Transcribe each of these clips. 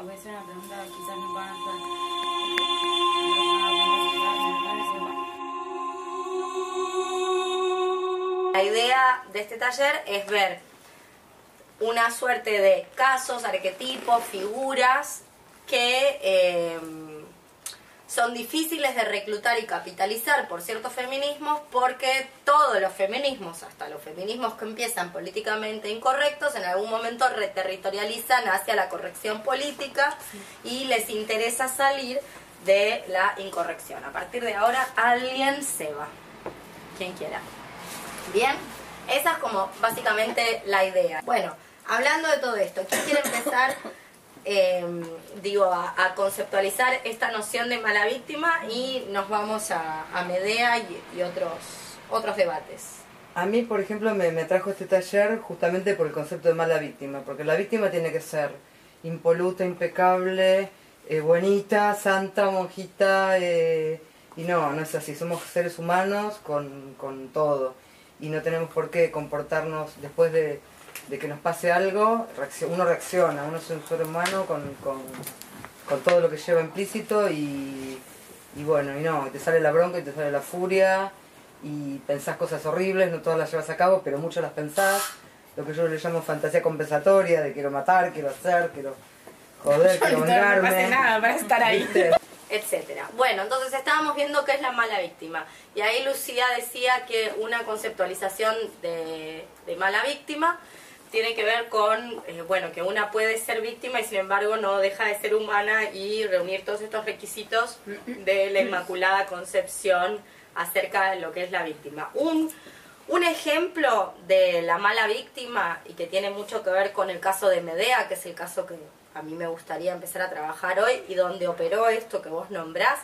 a veces una pregunta quizás no van a La idea de este taller es ver una suerte de casos, arquetipos, figuras que eh, son difíciles de reclutar y capitalizar por ciertos feminismos porque todos los feminismos, hasta los feminismos que empiezan políticamente incorrectos, en algún momento reterritorializan hacia la corrección política y les interesa salir de la incorrección. A partir de ahora alguien se va, quien quiera. Bien, esa es como básicamente la idea. Bueno, hablando de todo esto, ¿quién quiere empezar? eh, digo, a, a conceptualizar esta noción de mala víctima y nos vamos a, Medea y, y otros, otros debates. A mí, por ejemplo, me, me trajo este taller justamente por el concepto de mala víctima, porque la víctima tiene que ser impoluta, impecable, eh, bonita, santa, monjita, eh, y no, no es así, somos seres humanos con, con todo, y no tenemos por qué comportarnos después de, de que nos pase algo, uno reacciona, uno es un ser humano con, con, con todo lo que lleva implícito y, y bueno, y no, y te sale la bronca y te sale la furia y pensás cosas horribles, no todas las llevas a cabo, pero muchas las pensás, lo que yo le llamo fantasía compensatoria, de quiero matar, quiero hacer, quiero joder, quiero No vengarme. hace nada para estar ahí. ¿Viste? etcétera. Bueno, entonces estábamos viendo qué es la mala víctima. Y ahí Lucía decía que una conceptualización de, de mala víctima tiene que ver con, eh, bueno, que una puede ser víctima y sin embargo no deja de ser humana y reunir todos estos requisitos de la Inmaculada Concepción acerca de lo que es la víctima. Un, un ejemplo de la mala víctima y que tiene mucho que ver con el caso de Medea, que es el caso que a mí me gustaría empezar a trabajar hoy y donde operó esto que vos nombrás,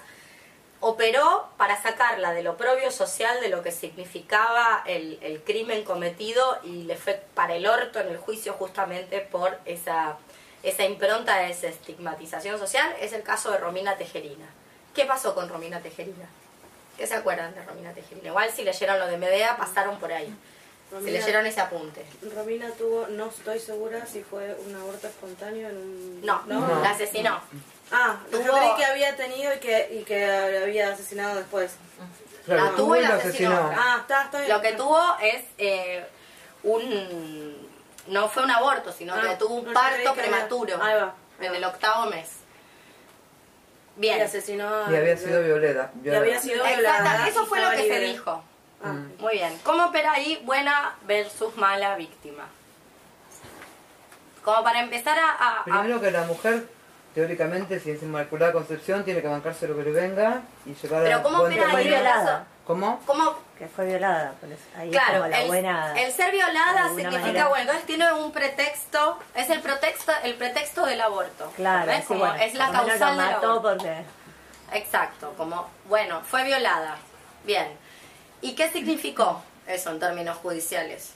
operó para sacarla del oprobio social de lo que significaba el, el crimen cometido y le fue para el orto en el juicio justamente por esa, esa impronta de esa estigmatización social, es el caso de Romina Tejerina. ¿Qué pasó con Romina Tejerina? ¿Qué se acuerdan de Romina Tejerina? Igual si leyeron lo de Medea pasaron por ahí. Si Romina- leyeron ese apunte. Romina tuvo, no estoy segura si fue un aborto espontáneo en un... No, No. la asesinó. Ah, yo Tuvo- creí que había tenido y que, y que había asesinado después. Claro, La tuvo y la asesinó. Ah, está, está bien. Lo que tuvo es eh, un... No fue un aborto, sino Ah, que tuvo no, un yo parto creí que había- prematuro. Ahí va, ahí En va. el octavo mes. Y Bien. asesinó a- Y había sido violeta. Y había sido violada. Exacto, eso y fue lo estaba que se libre. dijo. Ah, Muy bien. ¿Cómo opera ahí buena versus mala víctima? Como para empezar a... a- a- Primero que la mujer, teóricamente, si es Inmaculada Concepción, tiene que bancarse lo que le venga y llevar Pero a ¿cómo buen opera ahí el. ¿Cómo? ¿Cómo que fue violada, por eso ahí Claro, es la el, buena... el ser violada significa, manera. bueno, entonces tiene un pretexto, es el pretexto, el pretexto del aborto. Claro, ¿ves? sí, Como bueno, es la causal del mató aborto. porque... Exacto, como, bueno, fue violada. Bien. ¿Y qué significó eso en términos judiciales?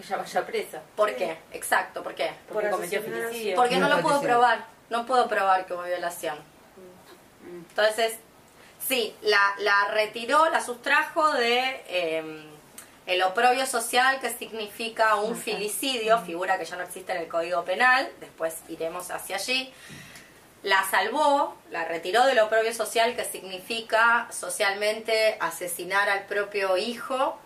Que ya vaya presa. ¿Por qué? Exacto, ¿por qué? Porque Por cometió asesinar a- femicidio. Porque no No lo puedo probar. No puedo probar que hubo violación. Entonces, sí, la, la retiró, la sustrajo de eh, el oprobio social que significa un filicidio, figura que ya no existe en el Código Penal, después iremos hacia allí. La salvó, la retiró del oprobio social que significa socialmente asesinar al propio hijo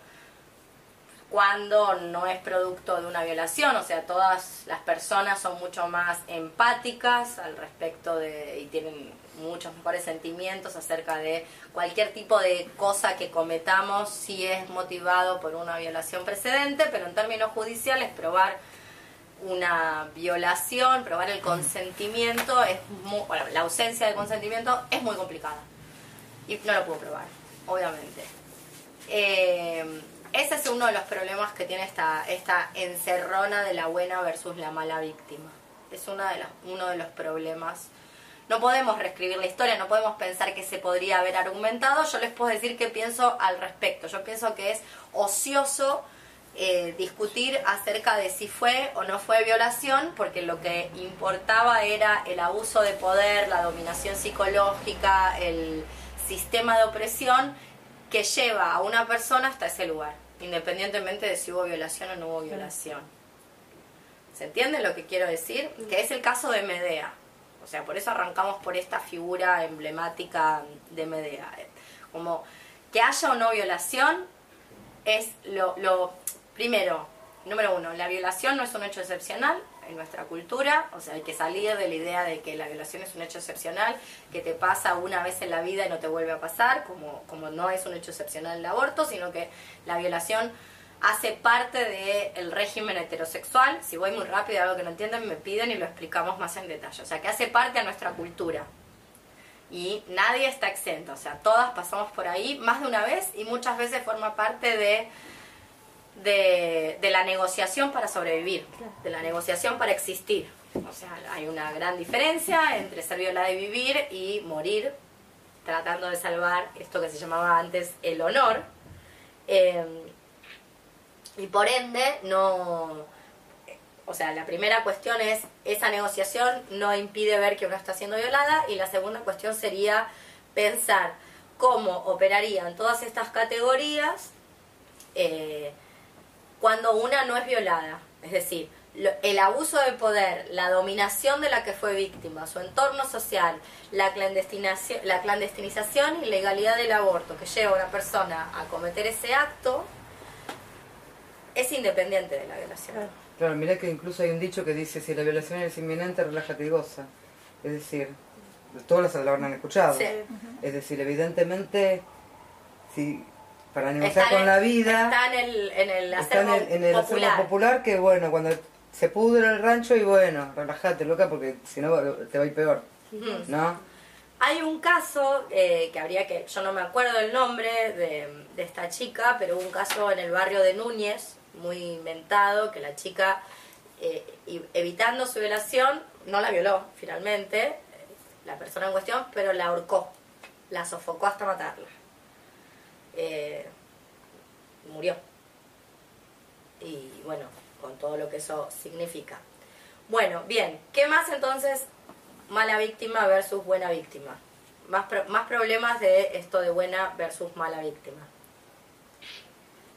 cuando no es producto de una violación, o sea, todas las personas son mucho más empáticas al respecto de y tienen muchos mejores sentimientos acerca de cualquier tipo de cosa que cometamos si es motivado por una violación precedente, pero en términos judiciales probar una violación, probar el consentimiento es muy, bueno, la ausencia de consentimiento es muy complicada y no lo puedo probar, obviamente. Eh, ese es uno de los problemas que tiene esta, esta encerrona de la buena versus la mala víctima. Es una de uno de los problemas. No podemos reescribir la historia, no podemos pensar que se podría haber argumentado. Yo les puedo decir qué pienso al respecto. Yo pienso que es ocioso eh, discutir acerca de si fue o no fue violación, porque lo que importaba era el abuso de poder, la dominación psicológica, el sistema de opresión que lleva a una persona hasta ese lugar, independientemente de si hubo violación o no hubo violación. ¿Se ¿Se entiende lo que quiero decir? Que es el caso de Medea. O sea, por eso arrancamos por esta figura emblemática de Medea. Como que haya o no violación es lo, lo primero, número uno, la violación no es un hecho excepcional en nuestra cultura, o sea, hay que salir de la idea de que la violación es un hecho excepcional, que te pasa una vez en la vida y no te vuelve a pasar, como, como no es un hecho excepcional el aborto, sino que la violación hace parte del régimen heterosexual. Si voy muy rápido algo que no entienden, me piden y lo explicamos más en detalle. O sea, que hace parte de nuestra cultura. Y nadie está exento. O sea, todas pasamos por ahí más de una vez y muchas veces forma parte de, de, la negociación para sobrevivir, de la negociación para existir. O sea, hay una gran diferencia entre ser violada y vivir y morir tratando de salvar esto que se llamaba antes el honor. Eh, y por ende no o sea la primera cuestión es esa negociación no impide ver que uno está siendo violada y la segunda cuestión sería pensar cómo operarían todas estas categorías eh, cuando una no es violada es decir lo- el abuso de poder, la dominación de la que fue víctima, su entorno social, la clandestinación, la clandestinización y legalidad del aborto que lleva a una persona a cometer ese acto, es independiente de la violación. Claro. Claro, mirá que incluso hay un dicho que dice, si la violación es inminente, relájate y goza. Es decir, todas las lo habrán escuchado. Sí. Es decir, evidentemente, si para negociar con en- la vida, Está en el, en el está en acervo el, en el acervo popular. popular que, bueno, cuando se pudre el rancho y bueno, relájate, loca, porque si no te va a ir peor. ¿no? Hay un caso eh, que habría que, yo no me acuerdo el nombre de, de esta chica, pero hubo un caso en el barrio de Núñez, muy inventado, que la chica, eh, evitando su violación, no la violó finalmente, la persona en cuestión, pero la ahorcó, la sofocó hasta matarla. Eh, murió. Y bueno, con todo lo que eso significa. Bueno, bien, ¿qué más entonces mala víctima versus buena víctima? Más, pro- más problemas de esto de buena versus mala víctima.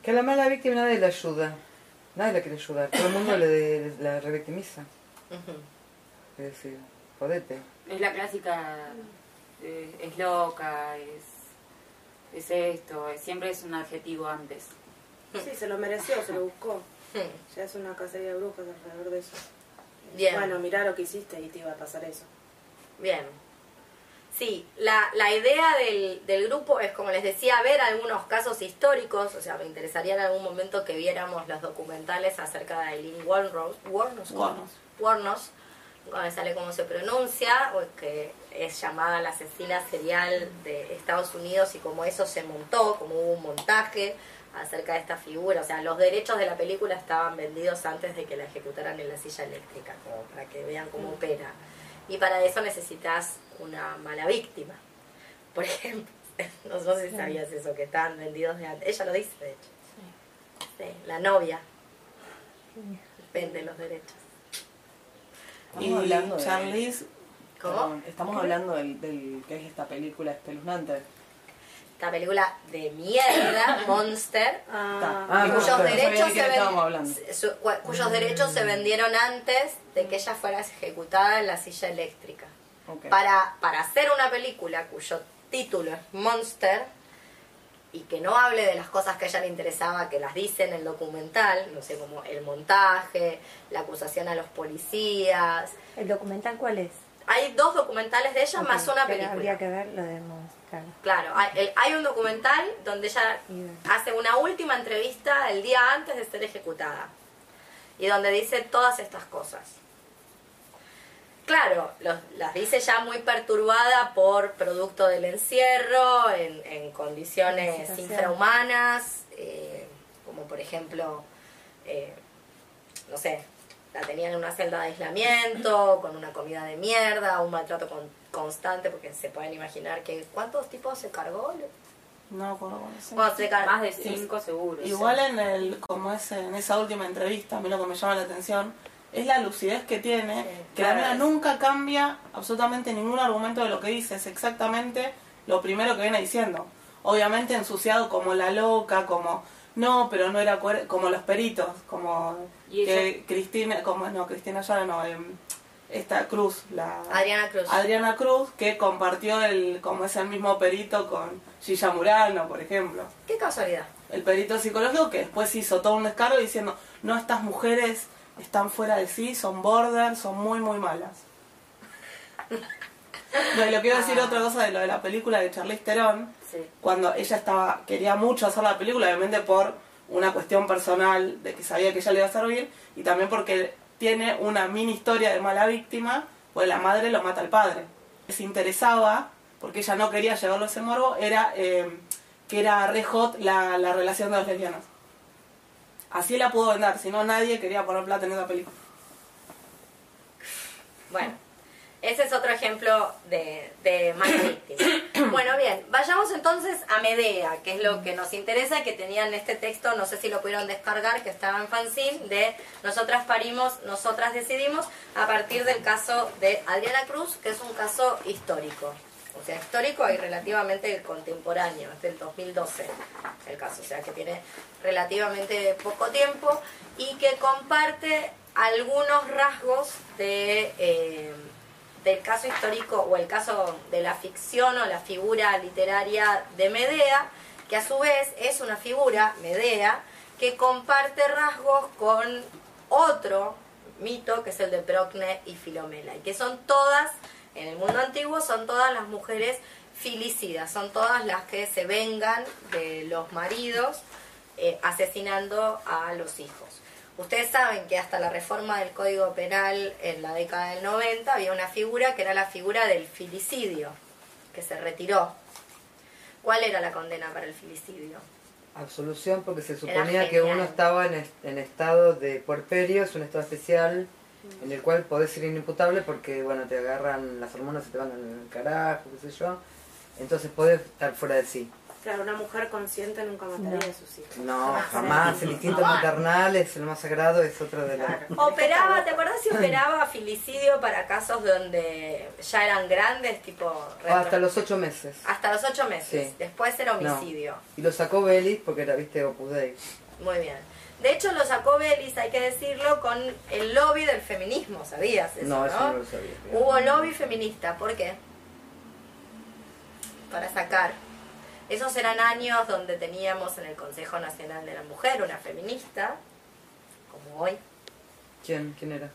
Que a la mala víctima nadie la ayuda, nadie la quiere ayudar, todo el mundo le, la revictimiza. Ujú. Es decir, jodete. Es la clásica, eh, es loca, es, es esto, es- siempre es un adjetivo antes. Sí, se lo mereció, se lo buscó. Se hace una cacería de brujas alrededor de eso. Bien, Bueno, mirá lo que hiciste y te iba a pasar eso. bien. Sí, la, la idea del, del grupo es, como les decía, ver algunos casos históricos, o sea, me interesaría en algún momento que viéramos los documentales acerca de Eileen Warnos, Warnos, Warnos. Warnos, nunca me sale cómo se pronuncia, o que es llamada la asesina serial de Estados Unidos y como eso se montó, como hubo un montaje acerca de esta figura, o sea, los derechos de la película estaban vendidos antes de que la ejecutaran en la silla eléctrica, como para que vean cómo opera. Y para eso necesitas una mala víctima. Por ejemplo, no sé si sabías eso, que estaban vendidos de antes. Ella lo dice, de hecho. Sí, la novia vende los derechos. Estamos Y hablando de... Charlize, ¿Cómo? perdón, estamos hablando del, del que es esta película espeluznante. Esta película de mierda, Monster, Ah, Ah, no, cuyos claro. derechos de se ven- su- cuyos derechos se vendieron antes de que ella fuera ejecutada en la silla eléctrica. Para, para hacer una película cuyo título es Monster y que no hable de las cosas que a ella le interesaba, que las dice en el documental, no sé, como el montaje, la acusación a los policías. ¿El documental cuál es? Hay dos documentales de ella más una película. Habría que ver lo de Monster. Claro, hay, el- hay un documental donde ella hace una última entrevista el día antes de ser ejecutada y donde dice todas estas cosas. Claro, los- las dice ya muy perturbada por producto del encierro, en, en condiciones infrahumanas, eh, como por ejemplo, eh, no sé, la tenían en una celda de aislamiento, con una comida de mierda, un maltrato con- constante, porque se pueden imaginar que cuántos tipos se cargó. No me acuerdo cómo se Bueno, se car- Más de cinco seguro. Igual en el, como es en esa última entrevista, a mí lo que me llama la atención es la lucidez que tiene, Sí, que claro, la mina nunca cambia absolutamente ningún argumento de lo que dice, es exactamente lo primero que viene diciendo. Obviamente ensuciado como la loca, como No, pero no era como los peritos, como ¿Y que? Cristina, como no, Cristina ya no, em, esta Cruz, la Adriana Cruz. Adriana Cruz, que compartió el, como es el mismo perito con Gilla Murano, por ejemplo. Qué casualidad. El perito psicológico que después hizo todo un descargo diciendo, no, estas mujeres están fuera de sí, son border, son muy, muy malas. No, y le quiero decir otra cosa de lo de la película de Charlize Theron, Sí. cuando ella estaba quería mucho hacer la película, obviamente por una cuestión personal de que sabía que ella le iba a servir y también porque tiene una mini historia de mala víctima, pues la madre lo mata al padre. Se interesaba, porque ella no quería llevarlo a ese morbo, era eh, que era re hot la, la relación de los lesbianos. Así la pudo vender, si no nadie quería poner plata en esa película. Bueno, ese es otro ejemplo de, de mala víctima. Bueno, bien, vayamos entonces a Medea, que es lo que nos interesa, que tenían este texto, no sé si lo pudieron descargar, que estaba en fanzine, de Nosotras parimos, nosotras decidimos, a partir del caso de Adriana Cruz, que es un caso histórico. O sea, histórico y relativamente contemporáneo, es del 2012 el caso, o sea que tiene relativamente poco tiempo y que comparte algunos rasgos de, eh, del caso histórico o el caso de la ficción o la figura literaria de Medea, que a su vez es una figura, Medea, que comparte rasgos con otro mito que es el de Procne y Filomela, y que son todas, en el mundo antiguo, son todas las mujeres filicidas, son todas las que se vengan de los maridos eh, asesinando a los hijos. Ustedes saben que hasta la reforma del Código Penal en la década del 90 había una figura que era la figura del filicidio, que se retiró. ¿Cuál era la condena para el filicidio? Absolución porque se suponía que uno estaba en, en estado de puerperio, es un estado especial en el cual podés ser inimputable porque, bueno, te agarran las hormonas, se te van al carajo, qué sé yo. Entonces podés estar fuera de sí. Claro, una mujer consciente nunca mataría a sus hijos. No, jamás. El instinto maternal es lo más sagrado, es otro de la... Operaba, ¿te acuerdas si operaba filicidio para casos donde ya eran grandes, tipo... O hasta los ocho meses. Hasta los ocho meses. Sí. Después era No. homicidio. Y lo sacó Belis porque era, viste, Opus Dei. Muy bien. De hecho, lo sacó Belis, hay que decirlo, con el lobby del feminismo, ¿sabías eso? No, eso no lo sabía. Hubo lobby feminista, ¿por qué? Para sacar. Esos eran años donde teníamos en el Consejo Nacional de la Mujer una feminista, como hoy, ¿Quién? ¿Quién era?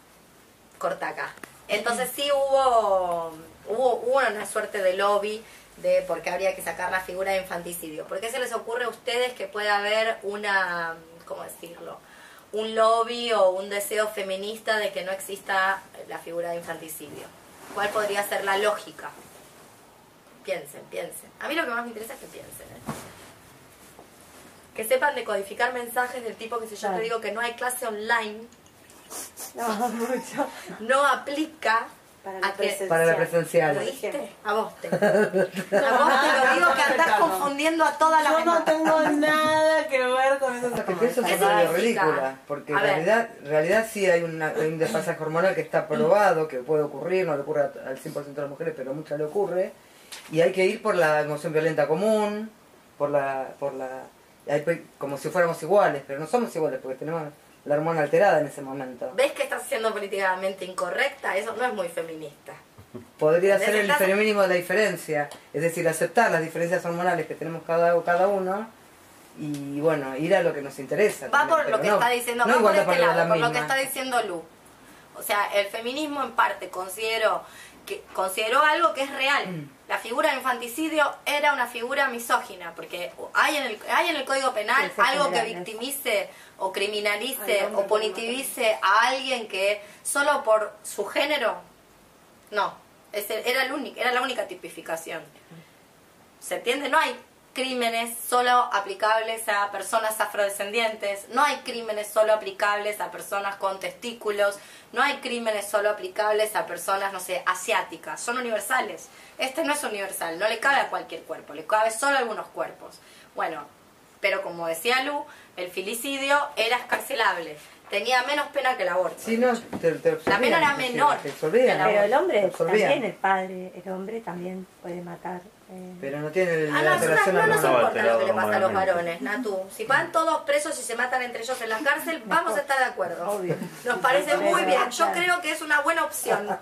corta acá. Entonces sí hubo, hubo, hubo una suerte de lobby de por qué habría que sacar la figura de infanticidio. ¿Por qué se les ocurre a ustedes que pueda haber una, ¿cómo decirlo? Un lobby o un deseo feminista de que no exista la figura de infanticidio. ¿Cuál podría ser la lógica? Piensen, piensen. A mí lo que más me interesa es que piensen. ¿eh? Que sepan decodificar mensajes del tipo que si yo te Claro. digo que no hay clase online, No, mucho. no aplica Para la presencial. Para la presencial. ¿Viste? A vos te. A vos te lo digo que andás confundiendo a toda la Yo no tengo nada que ver con eso. Es que eso ¿Qué es una ridícula, porque en realidad, en realidad sí hay, una, hay un desfasaje hormonal que está probado, que puede ocurrir, no le ocurre al 100% de las mujeres, pero a muchas le ocurre, y hay que ir por la emoción violenta común, por la... Por la hay pe- como si fuéramos iguales, pero no somos iguales porque tenemos la hormona alterada en ese momento. ¿Ves que estás siendo políticamente incorrecta? Eso no es muy feminista. Podría ser el feminismo de la diferencia, es decir, aceptar las diferencias hormonales que tenemos cada, cada uno y bueno, ir a lo que nos interesa. Va también, por lo que no- está diciendo, no va por este lado, la por lo que está diciendo Lu. O sea, el feminismo en parte consideró que consideró algo que es real. Mm. La figura de infanticidio era una figura misógina, porque hay en el, hay en el Código Penal Sí, algo que victimice o criminalice o punitivice a alguien que solo por su género, no, ese era, el único, era la única tipificación. ¿Se entiende? No hay crímenes solo aplicables a personas afrodescendientes, no hay crímenes solo aplicables a personas con testículos, no hay crímenes solo aplicables a personas, no sé, asiáticas, son universales. Este no es universal, no le cabe a cualquier cuerpo, le cabe solo a algunos cuerpos. Bueno, pero como decía Lu, el filicidio era escarcelable, tenía menos pena que el aborto. Sí, no, te, te La pena era menor. Te absorbían. Pero Pero el hombre también, el padre, el hombre también puede matar Pero no tiene A la nosotras relación no nos importa lo que le pasa a los varones, Natu. Si van todos presos y se matan entre ellos en la cárcel, vamos a estar de acuerdo. Obvio. Nos parece muy bien. Yo creo que es una buena opción.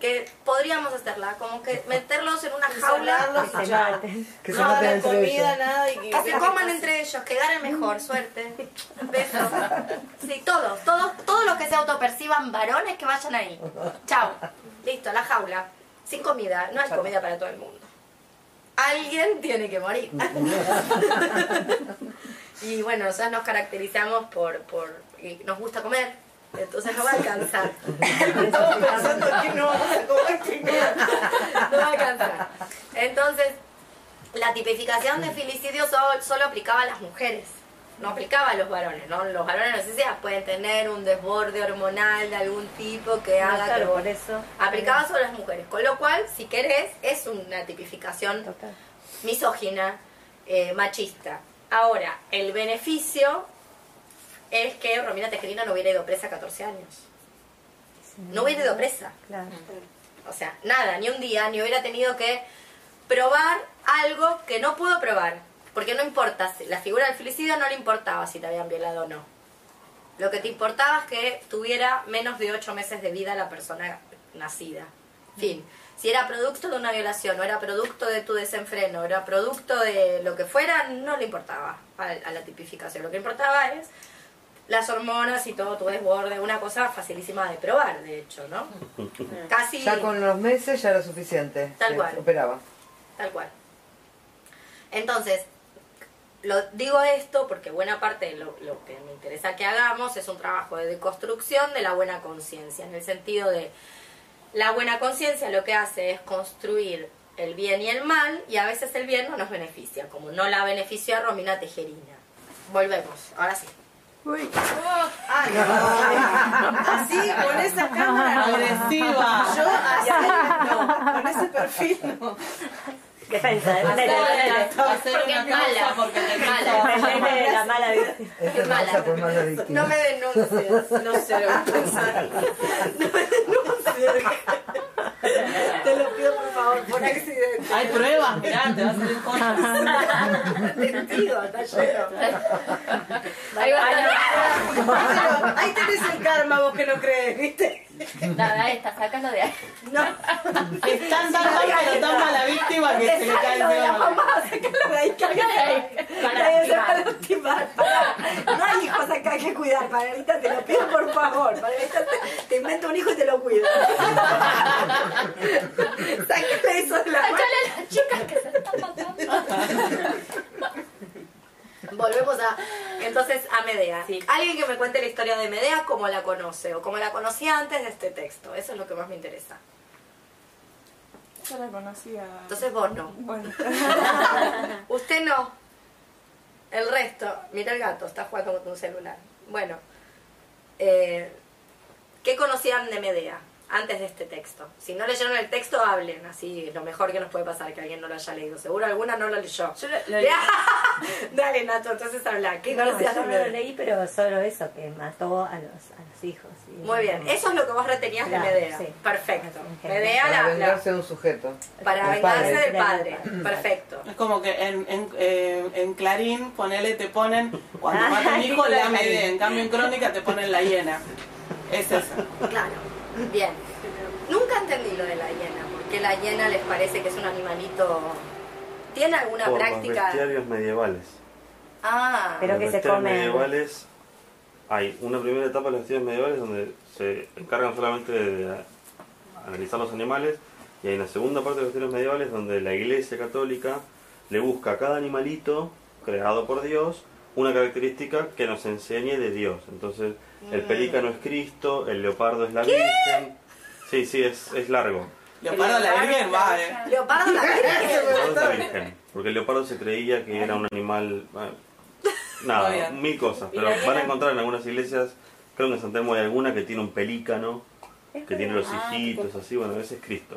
Que podríamos hacerla. Como que meterlos en una jaula. Que se maten. Que se No maten darle entre comida, ellos. nada y que, Que se coman entre ellos, que ganen mejor, suerte. Besos. Sí, todos, todos, todos los que se autoperciban varones que vayan ahí. Chao. Listo, la jaula. Sin comida. No hay comida para todo el mundo. Alguien tiene que morir. y bueno, nosotros nos caracterizamos por, por y nos gusta comer. Entonces no va a alcanzar. Todos pensando que no vamos a comer primero. no va a alcanzar. Entonces, la tipificación de filicidio solo, solo aplicaba a las mujeres, no aplicaba a los varones, ¿no? Los varones, no sé si pueden tener un desborde hormonal de algún tipo que No, haga que... claro, por eso. Aplicaba a las mujeres, con lo cual, si querés, es una tipificación Total. misógina, eh, machista. Ahora, el beneficio es que Romina Tejerina no hubiera ido presa 14 años. No hubiera ido presa. Claro. O sea, nada, ni un día, ni hubiera tenido que probar algo que no pudo probar. Porque no importa, si- la figura del filicidio no le importaba si te habían violado o no. Lo que te importaba es que tuviera menos de ocho meses de vida la persona nacida. Fin. Si era producto de una violación, o era producto de tu desenfreno, o era producto de lo que fuera, no le importaba a, a la tipificación. Lo que importaba es las hormonas y todo tu desborde, una cosa facilísima de probar, de hecho, ¿no? Casi... Ya con los meses ya era suficiente. Tal cual. Operaba. Tal cual. Entonces, lo digo esto porque buena parte de lo, lo que me interesa que hagamos es un trabajo de deconstrucción de la buena conciencia, en el sentido de la buena conciencia lo que hace es construir el bien y el mal y a veces el bien no nos beneficia, como no la benefició a Romina Tejerina. Volvemos, ahora sí. Así, con esa cámara. no. Agresiva. Yo así, no. Con ese perfil, no. Defensa, defensa, defensa. Hacer Porque una es mala. porque te Mala. La mala vida. Es mala. por mala víctima. No me denuncies, no sé lo que pensar. No me denuncies. Te lo pido por favor, por accidente. Hay pruebas, mirá, te va a salir cosas. Testigo, está lleno. Ahí va a ahí tenés el karma, vos que no crees, ¿viste? Nada, esta, sácalo de ahí. No, Es tan tan mal, pero tan mala víctima que se le cae la encima. mamá, sácalo de ahí, Sácalo de ahí. Para. Pará. No hay hijos acá que cuidar, Margarita, te lo pido por favor. Margarita, te, te invento un hijo y te lo cuido. Sácale eso de la mano. Sácale a las chicas que se están matando. Volvemos a. Entonces, a Medea. Sí. Alguien que me cuente la historia de Medea, como la conoce, o como la conocía antes de este texto. Eso es lo que más me interesa. Yo la conocía. Entonces, vos no. Bueno, Usted no. El resto. Mira el gato, está jugando con un celular. Bueno. eh, ¿Qué conocían de Medea antes de este texto? Si no leyeron el texto, hablen. Así es lo mejor que nos puede pasar que alguien no lo haya leído. Seguro alguna no lo leyó. Yo lo, lo- Dale, Nato, entonces habla. ¿Qué no, yo de no lo leí, pero solo eso, que mató a los, a los hijos. y Muy bien, eso es lo que vos retenías Claro, de Medea. sí. Perfecto. Medea Para la, la- vengarse de un sujeto. para del vengarse padre. del padre. Perfecto. es como que en, en, eh, en Clarín, ponele, te ponen, cuando mata un hijo, le da Clarín. Medea. En cambio, en Crónica te ponen la hiena. Es eso. Claro. Bien. Nunca entendí lo de la hiena. ¿Por qué la hiena les parece que es un animalito? ¿Tiene alguna Por los práctica? bestiarios medievales. Ah, Pero los que se comen. medievales, hay una primera etapa de los bestiarios medievales donde se encargan solamente de analizar los animales y hay una segunda parte de los bestiarios medievales donde la iglesia católica le busca a cada animalito creado por Dios una característica que nos enseñe de Dios. Entonces, el Mm. pelícano es Cristo, el leopardo es la Virgen. Sí, sí, es, es largo. Leopardo la Virgen va, eh. Leopardo la El Virgen. leopardo es la Virgen, porque el leopardo se creía que era un animal... bueno, nada, mil cosas, ¿Y pero van a encontrar en algunas iglesias, creo que en San Telmo hay alguna que tiene un pelícano, que tiene los hijitos, así, bueno, ese es Cristo.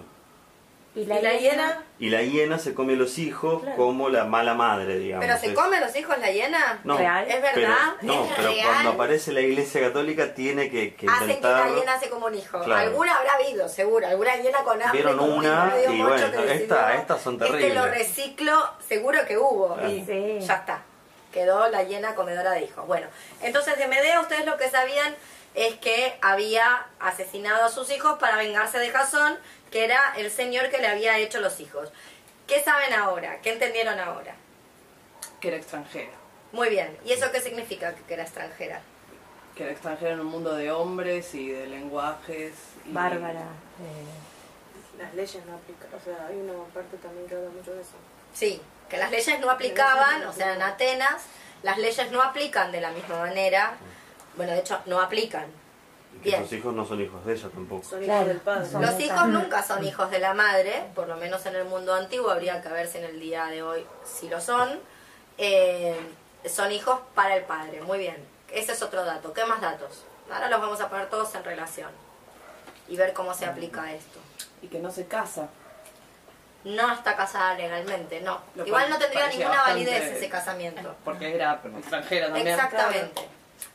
¿Y ¿Y la hiena? Y la hiena se come los hijos como la mala madre, digamos. ¿Pero se come los hijos la hiena? No, ¿Real? ¿Es pero, verdad? no, ¿Es pero real? cuando aparece la iglesia católica tiene que, que Hacen que intentar... la hiena se como un hijo. Claro. Alguna habrá habido, seguro. Alguna hiena con hambre. Vieron una y bueno, decidió, esta- estas son Este lo terribles". reciclo, seguro que hubo. Claro. Y Sí. ya está. Quedó la hiena comedora de hijos. Bueno, entonces de Medea ustedes lo que sabían es que había asesinado a sus hijos para vengarse de Jasón, que era el señor que le había hecho los hijos. ¿Qué saben ahora? ¿Qué entendieron ahora? Que era extranjera. Muy bien. ¿Y eso qué significa que era extranjera? Que era extranjera en un mundo de hombres y de lenguajes. y- Bárbara. eh, Las leyes no aplican. O sea, hay una parte también que habla mucho de eso. Sí, que las leyes no aplicaban, o sea, en Atenas, las leyes no aplican de la misma manera. Bueno, de hecho, no aplican. Y que Bien. sus hijos no son hijos de ella tampoco. Son Claro, hijos del padre. son- Los hijos nunca son hijos de la madre, por lo menos en el mundo antiguo, habría que ver si en el día de hoy si lo son. Eh, son hijos para el padre, muy bien. Ese es otro dato. ¿Qué más datos? Ahora los vamos a poner todos en relación y ver cómo se aplica esto. Y que no se casa. No está casada legalmente, no. Lo Igual no tendría ninguna validez ese casamiento. Porque era extranjera también. Exactamente.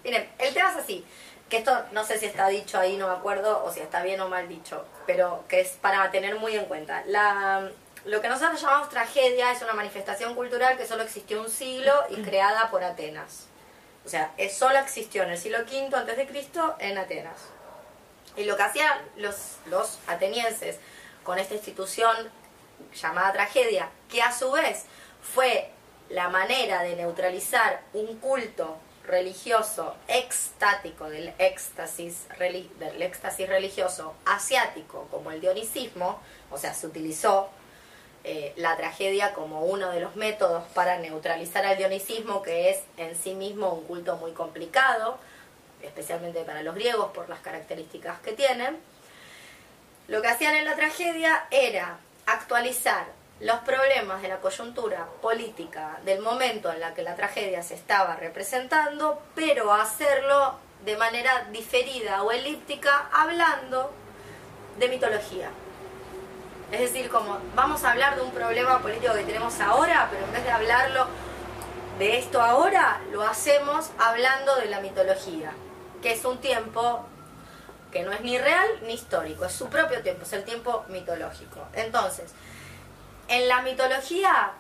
Miren, el tema es así, que esto no sé si está dicho ahí, no me acuerdo, o si está bien o mal dicho, pero que es para tener muy en cuenta. La, lo que nosotros llamamos tragedia es una manifestación cultural que solo existió un siglo y creada por Atenas. O sea, es, solo existió en el siglo V antes de Cristo en Atenas. Y lo que hacían los, los atenienses con esta institución llamada tragedia, que a su vez fue la manera de neutralizar un culto religioso extático del éxtasis, del éxtasis religioso asiático como el dionisismo, o sea, se utilizó eh, la tragedia como uno de los métodos para neutralizar al dionisismo, que es en sí mismo un culto muy complicado, especialmente para los griegos por las características que tienen. Lo que hacían en la tragedia era actualizar los problemas de la coyuntura política del momento en la que la tragedia se estaba representando, pero hacerlo de manera diferida o elíptica, hablando de mitología. Es decir, como vamos a hablar de un problema político que tenemos ahora, pero en vez de hablarlo de esto ahora, lo hacemos hablando de la mitología, que es un tiempo que no es ni real ni histórico, es su propio tiempo, es el tiempo mitológico. Entonces, en la mitología,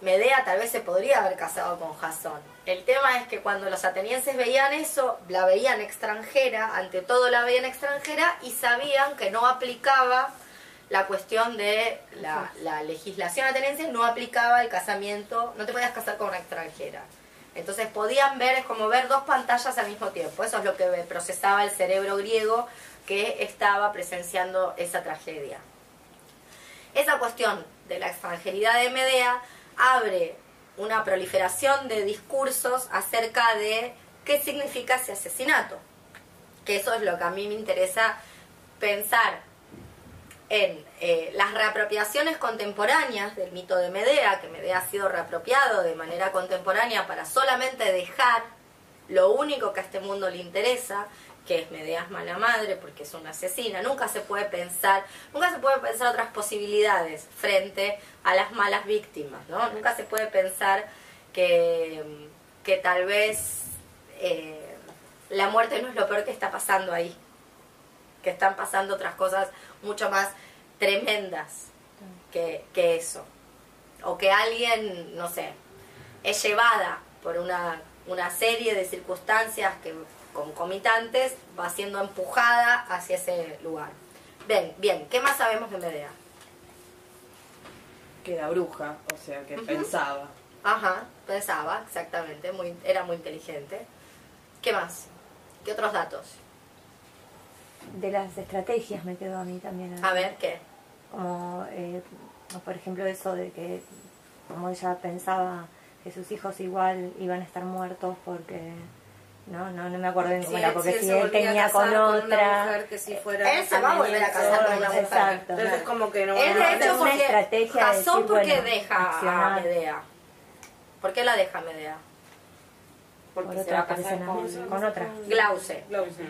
Medea tal vez se podría haber casado con Jasón. El tema es que cuando los atenienses veían eso, la veían extranjera, ante todo la veían extranjera y sabían que no aplicaba la cuestión de la, la legislación ateniense, no aplicaba el casamiento, no te podías casar con una extranjera. Entonces podían ver, es como ver dos pantallas al mismo tiempo. Eso es lo que procesaba el cerebro griego que estaba presenciando esa tragedia. Esa cuestión de la extranjeridad de Medea abre una proliferación de discursos acerca de qué significa ese asesinato. Que eso es lo que a mí me interesa pensar en eh, las reapropiaciones contemporáneas del mito de Medea, que Medea ha sido reapropiado de manera contemporánea para solamente dejar lo único que a este mundo le interesa, que es Medea es mala madre porque es una asesina. Nunca se puede pensar, nunca se puede pensar otras posibilidades frente a las malas víctimas, ¿no? Nunca se puede pensar que, que tal vez eh, la muerte no es lo peor que está pasando ahí, que están pasando otras cosas mucho más tremendas que, que eso. O que alguien, no sé, es llevada por una, una serie de circunstancias que concomitantes va siendo empujada hacia ese lugar. Bien, bien, ¿qué más sabemos de Medea? Que era bruja, o sea, que pensaba. Ajá, pensaba, exactamente, muy, era muy inteligente. ¿Qué más? ¿Qué otros datos? De las estrategias me quedó a mí también. A ver, ¿qué? Como, eh, por ejemplo, eso de que, como ella pensaba que sus hijos igual iban a estar muertos porque. No, no, no me acuerdo bien cómo era, porque si, se él tenía casar con otra. mujer que si fuera Él se va a volver a casar con una mujer. Exacto. Entonces es como que no Él de es hecho una estrategia de Jasón decir, porque bueno, deja a. Medea. ¿Por qué la deja Medea? Por Porque se otra va a casar persona, con... con otra. Glauce. Glauce,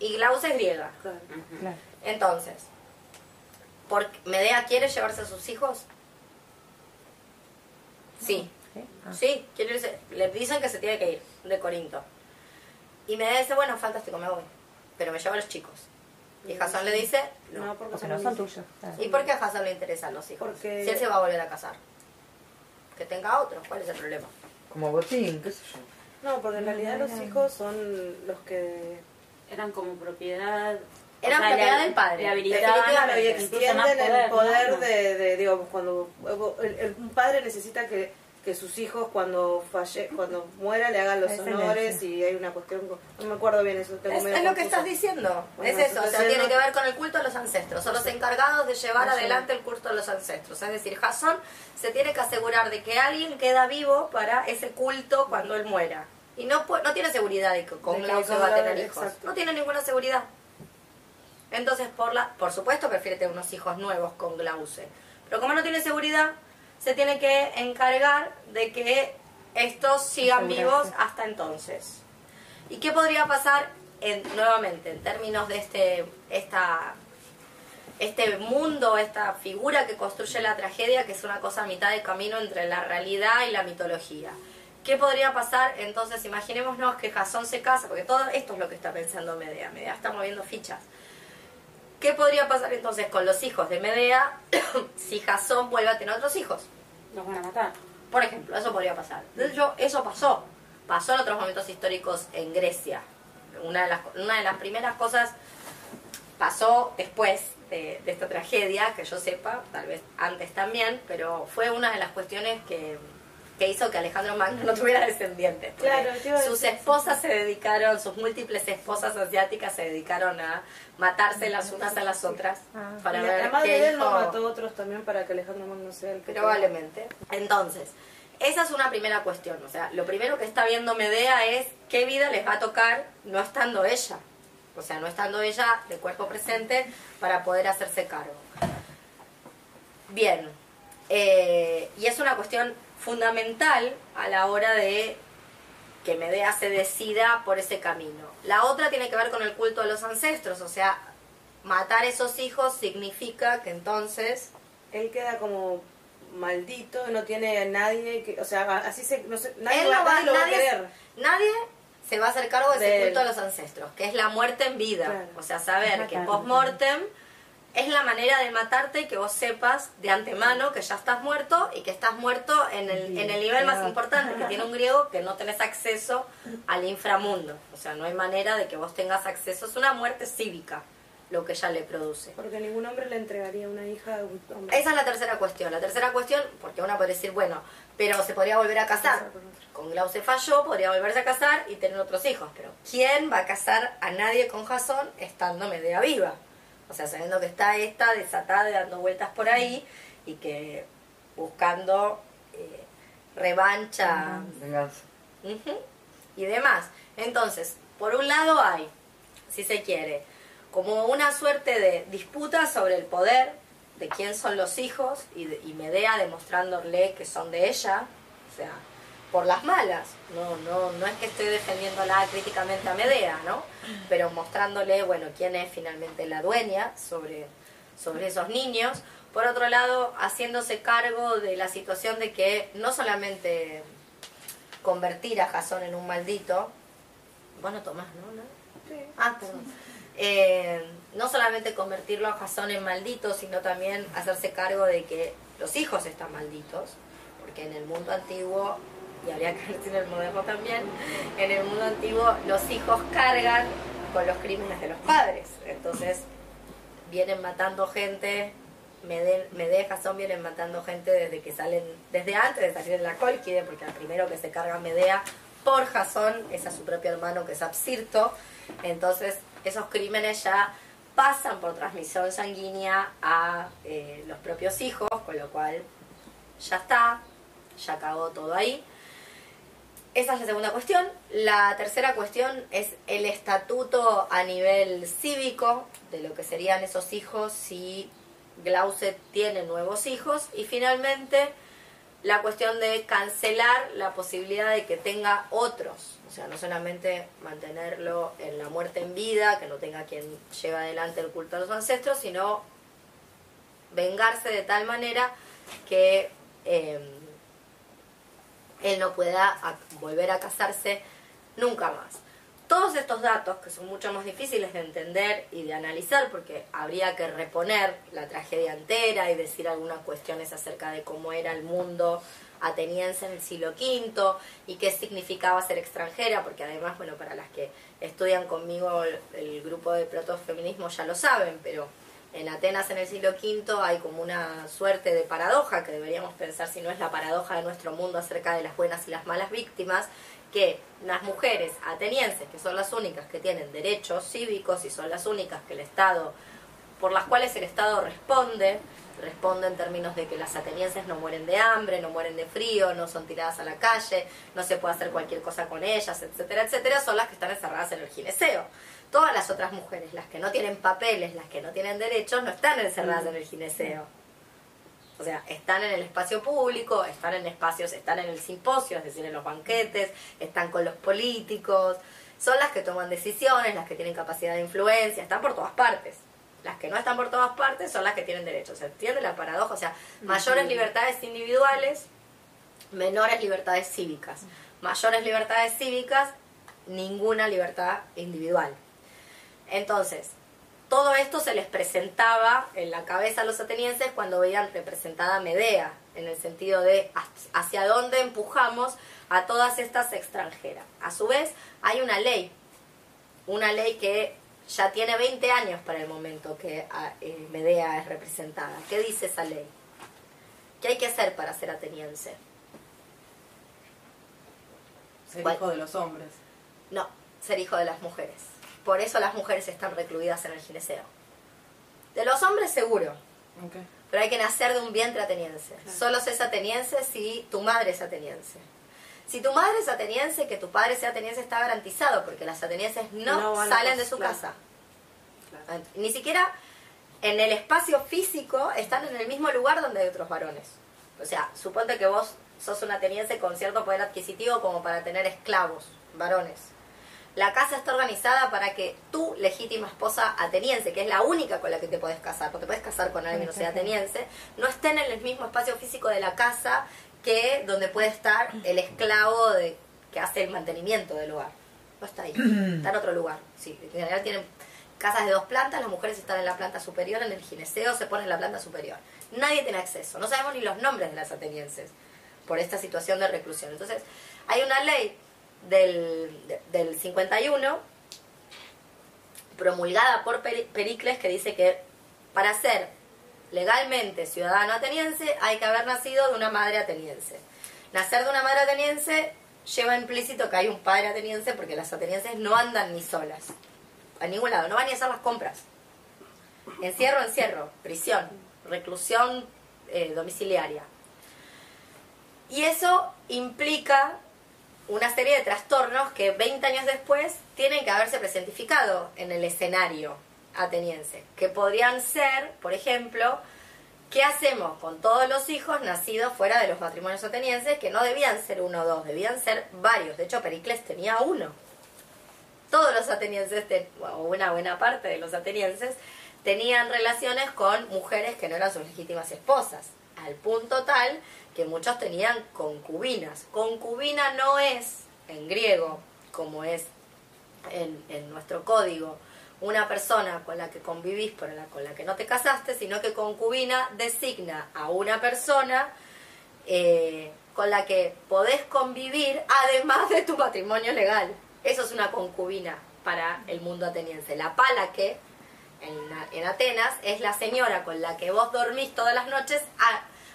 Y Glauce es griega. claro. Claro. Entonces, porque Medea quiere llevarse a sus hijos. Sí, ¿Sí? Ah. sí, quiere irse. Le dicen que se tiene que ir de Corinto. Y Medea dice, bueno, fantástico, me voy. Pero me llevo a los chicos. Y Jason le dice, no. No, porque Porque son no son tuyos. claro. ¿Y por qué a Jason le interesan los hijos? Porque- Si él se va a volver a casar. Que tenga otros, ¿cuál es el problema? Como botín, qué sé yo. No, porque en realidad los hijos son los que Eran como propiedad. Eran o sea, propiedad del padre. Definitivamente. y extienden el poder ¿no? de, de, digo, cuando el- el- un padre necesita que, que sus hijos cuando falle, cuando muera le hagan los honores y hay una cuestión, no me acuerdo bien eso. tengo Es, medio es lo que estás diciendo. Bueno, es eso. O sea, tiene que ver con el culto a los ancestros. Son los encargados de llevar adelante el culto a los ancestros. Es decir, Jasón se tiene que asegurar de que alguien queda vivo para ese culto cuando él muera. Y no, no tiene seguridad de que con con va a tener hijos. exacto. No tiene ninguna seguridad. Entonces, por, la, por supuesto, prefiere tener unos hijos nuevos con Glauce. Pero como no tiene seguridad, se tiene que encargar de que estos sigan vivos hasta entonces. ¿Y qué podría pasar en, nuevamente en términos de este, esta, este mundo, esta figura que construye la tragedia, que es una cosa a mitad de camino entre la realidad y la mitología? ¿Qué podría pasar? Entonces, imaginémonos que Jasón se casa, porque todo esto es lo que está pensando Medea. Medea está moviendo fichas. ¿Qué podría pasar entonces con los hijos de Medea si Jasón vuelve a tener otros hijos? Los van a matar. Por ejemplo, eso podría pasar. De hecho, eso pasó. Pasó en otros momentos históricos en Grecia. Una de las, una de las primeras cosas pasó después de, de esta tragedia, que yo sepa, tal vez antes también, pero fue una de las cuestiones que, que hizo que Alejandro Magno no tuviera descendientes. Claro, sus esposas se dedicaron, sus múltiples esposas asiáticas se dedicaron a matarse las unas a las otras Ah. para Y ver madre qué de él hijo- no mató a otros también para que Alejandro Magno sea el que Probablemente. Entonces, esa es una primera cuestión. O sea, lo primero que está viendo Medea es qué vida les va a tocar no estando ella. O sea, no estando ella de cuerpo presente para poder hacerse cargo. Bien. Eh, y es una cuestión fundamental a la hora de que Medea se decida por ese camino. La otra tiene que ver con el culto a los ancestros. O sea, matar esos hijos significa que entonces Él queda como maldito, no tiene a nadie que, o sea, así se, no sé, nadie, Él va- no va- nadie lo va a querer. Nadie se va a hacer cargo de ese De él. culto a los ancestros, que es la muerte en vida. Claro. O sea, saber que post-mortem es la manera de matarte y que vos sepas de antemano que ya estás muerto y que estás muerto en el, en el nivel más importante que tiene un griego, que no tenés acceso al inframundo. O sea, no hay manera de que vos tengas acceso. Es una muerte cívica lo que ella le produce. Porque ningún hombre le entregaría una hija a un hombre. Esa es la tercera cuestión. La tercera cuestión, porque uno puede decir, bueno, pero se podría volver a casar. Con Glauce falló, podría volverse a casar y tener otros hijos. Pero ¿quién va a casar a nadie con Jasón estando Medea viva? O sea, sabiendo que está esta desatada dando vueltas por ahí y que buscando eh, revancha. Y demás. Entonces, por un lado hay, si se quiere, como una suerte de disputa sobre el poder de quién son los hijos y, y Medea demostrándole que son de ella, o sea, por las malas. No, no, no es que estoy defendiéndola críticamente a Medea, ¿no? Pero mostrándole, bueno, quién es finalmente la dueña sobre, sobre esos niños. Por otro lado, haciéndose cargo de la situación de que no solamente convertir a Jasón en un maldito. Vos no tomás, ¿no? ¿No? Ah, perdón. Eh, no solamente convertirlo a Jasón en maldito, sino también hacerse cargo de que los hijos están malditos, porque en el mundo antiguo, y habría que ver en el moderno también, en el mundo antiguo los hijos cargan con los crímenes de los padres. Entonces vienen matando gente, Mede- Medea y Jasón vienen matando gente desde que salen, desde antes de salir de la Colquide, porque el primero que se carga Medea por Jasón es a su propio hermano que es Absirto. Entonces esos crímenes ya pasan por transmisión sanguínea a eh, los propios hijos, con lo cual ya está, ya cagó todo ahí. Esa es la segunda cuestión. La tercera cuestión es el estatuto a nivel cívico de lo que serían esos hijos si Glauce tiene nuevos hijos. Y finalmente la cuestión de cancelar la posibilidad de que tenga otros. O sea, no solamente mantenerlo en la muerte en vida, que no tenga quien lleve adelante el culto a los ancestros, sino vengarse de tal manera que eh, él no pueda volver a casarse nunca más. Todos estos datos, que son mucho más difíciles de entender y de analizar, porque habría que reponer la tragedia entera y decir algunas cuestiones acerca de cómo era el mundo ateniense en el siglo V y qué significaba ser extranjera, porque además, bueno, para las que estudian conmigo el, el grupo de protofeminismo ya lo saben, pero en Atenas en el siglo V hay como una suerte de paradoja que deberíamos pensar si no es la paradoja de nuestro mundo acerca de las buenas y las malas víctimas, que las mujeres atenienses, que son las únicas que tienen derechos cívicos y son las únicas que el Estado, por las cuales el Estado responde, responde en términos de que las atenienses no mueren de hambre, no mueren de frío, no son tiradas a la calle, no se puede hacer cualquier cosa con ellas, etcétera, etcétera, son las que están encerradas en el gineceo. Todas las otras mujeres, las que no tienen papeles, las que no tienen derechos, no están encerradas en el gineceo. O sea, están en el espacio público, están en espacios, están en el simposio, es decir, en los banquetes, están con los políticos, son las que toman decisiones, las que tienen capacidad de influencia, están por todas partes. Las que no están por todas partes son las que tienen derechos. ¿Se entiende la paradoja? O sea, mayores libertades individuales, menores libertades cívicas. Mayores libertades cívicas, ninguna libertad individual. Entonces, todo esto se les presentaba en la cabeza a los atenienses cuando veían representada Medea, en el sentido de hacia dónde empujamos a todas estas extranjeras. A su vez, hay una ley, una ley que ya tiene 20 años para el momento que ah, eh, Medea es representada. ¿Qué dice esa ley? ¿Qué hay que hacer para ser ateniense? Ser ¿Cuál? hijo de los hombres. No, ser hijo de las mujeres. Por eso las mujeres están recluidas en el gineceo. De los hombres seguro, pero hay que nacer de un vientre ateniense. Solo es ateniense si tu madre es ateniense. Si tu madre es ateniense, que tu padre sea ateniense está garantizado, porque las atenienses no, salen de su claro. casa. Claro. Ni siquiera en el espacio físico están en el mismo lugar donde hay otros varones. O sea, suponte que vos sos un ateniense con cierto poder adquisitivo como para tener esclavos, varones. La casa está organizada para que tu legítima esposa ateniense, que es la única con la que te puedes casar, porque te puedes casar con alguien que no sea ateniense, no estén en el mismo espacio físico de la casa que donde puede estar el esclavo de, que hace el mantenimiento del hogar. No está ahí, está en otro lugar. Sí, en general tienen casas de dos plantas, las mujeres están en la planta superior, en el gineceo se pone en la planta superior. Nadie tiene acceso, no sabemos ni los nombres de las atenienses por esta situación de reclusión. Entonces, hay una ley del, de- del 51 promulgada por Peri- Pericles que dice que para ser legalmente ciudadano ateniense hay que haber nacido de una madre ateniense. Nacer de una madre ateniense lleva implícito que hay un padre ateniense porque las atenienses no andan ni solas a ningún lado, no van ni a hacer las compras. Encierro, encierro, prisión, reclusión eh, domiciliaria. Y eso implica una serie de trastornos que 20 años después tienen que haberse presentificado en el escenario ateniense, que podrían ser, por ejemplo, ¿qué hacemos con todos los hijos nacidos fuera de los matrimonios atenienses, que no debían ser uno o dos, debían ser varios? De hecho, Pericles tenía uno. Todos los atenienses, ten- o una buena parte de los atenienses, tenían relaciones con mujeres que no eran sus legítimas esposas, al punto tal que muchos tenían concubinas. Concubina no es, en griego, como es en, nuestro código, una persona con la que convivís pero con la que no te casaste, sino que concubina designa a una persona eh, con la que podés convivir además de tu matrimonio legal. Eso es una concubina para el mundo ateniense. La pala que en, en Atenas es la señora con la que vos dormís todas las noches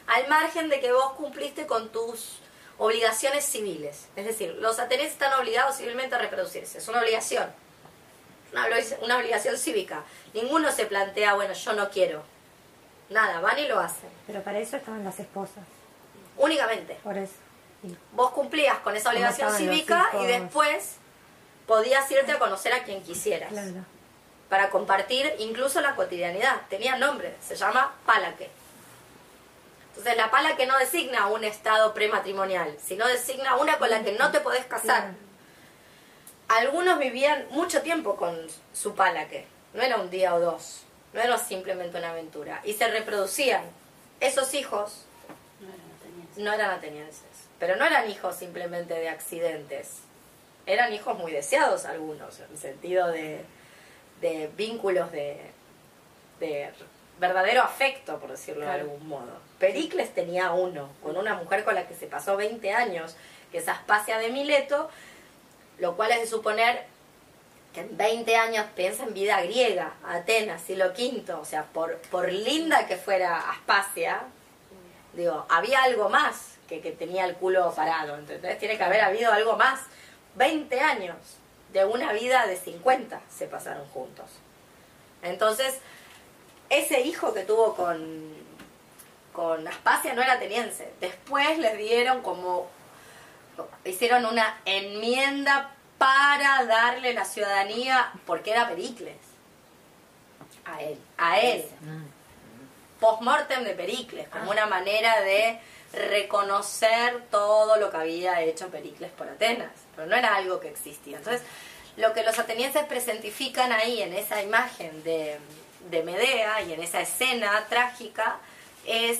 al margen de que vos cumpliste con tus obligaciones civiles. Es decir, los atenienses están obligados civilmente a reproducirse. Es una obligación. Una, obli- una obligación cívica. Ninguno se plantea, bueno, yo no quiero. Nada, van y lo hacen. Pero para eso estaban las esposas, Únicamente. por eso. Vos cumplías con esa ¿Cómo obligación cívica y después podías irte a conocer a quien quisieras. claro. Para compartir incluso la cotidianidad. Tenía nombre, se llama palaque. Entonces la palaque no designa un estado prematrimonial, sino designa una con la que no te podés casar. Algunos vivían mucho tiempo con su palaque, no era un día o dos. no era simplemente una aventura. Y se reproducían. Esos hijos No eran atenienses. no eran atenienses, pero no eran hijos simplemente de accidentes. Eran hijos muy deseados algunos, en el sentido de, de vínculos de, de verdadero afecto, por decirlo de algún modo. Pericles tenía uno, con una mujer con la que se pasó 20 años, que es Aspasia de Mileto, lo cual es de suponer que en 20 años piensa en vida griega, Atenas, siglo V, o sea, por, por linda que fuera Aspasia, digo, había algo más que, que tenía el culo parado, entonces tiene que haber habido algo más. 20 años de una vida de 50 se pasaron juntos. Entonces, ese hijo que tuvo con, con Aspasia no era ateniense. Después les dieron como, hicieron una enmienda para darle la ciudadanía, porque era Pericles. A él, a él. Postmortem de Pericles, como una manera de reconocer todo lo que había hecho Pericles por Atenas, pero no era algo que existía. Entonces, lo que los atenienses presentifican ahí en esa imagen de, de Medea y en esa escena trágica es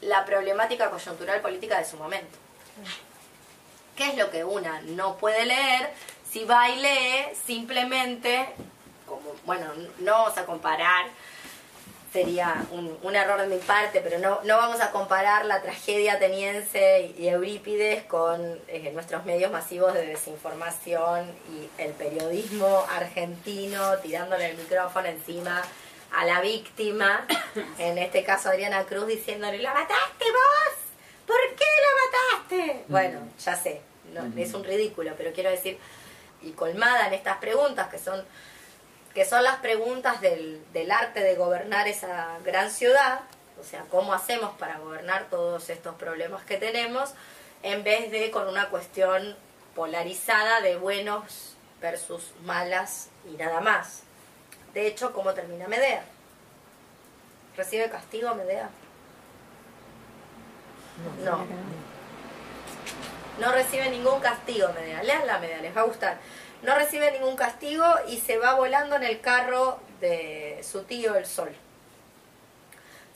la problemática coyuntural política de su momento. ¿Qué es lo que una no puede leer si va y lee simplemente, como, bueno, no vamos a comparar sería un, error de mi parte, pero no, no vamos a comparar la tragedia ateniense y Eurípides con eh, nuestros medios masivos de desinformación y el periodismo argentino tirándole el micrófono encima a la víctima, en este caso Adriana Cruz diciéndole, ¡la mataste vos! ¿Por qué la mataste? Bueno, ya sé, no, es un ridículo, pero quiero decir, y colmada en estas preguntas que son que son las preguntas del, del arte de gobernar esa gran ciudad, o sea, cómo hacemos para gobernar todos estos problemas que tenemos, en vez de con una cuestión polarizada de buenos versus malas y nada más. De hecho, ¿cómo termina Medea? ¿Recibe castigo Medea? No. No recibe ningún castigo Medea. Lean la Medea, les va a gustar no recibe ningún castigo y se va volando en el carro de su tío el sol.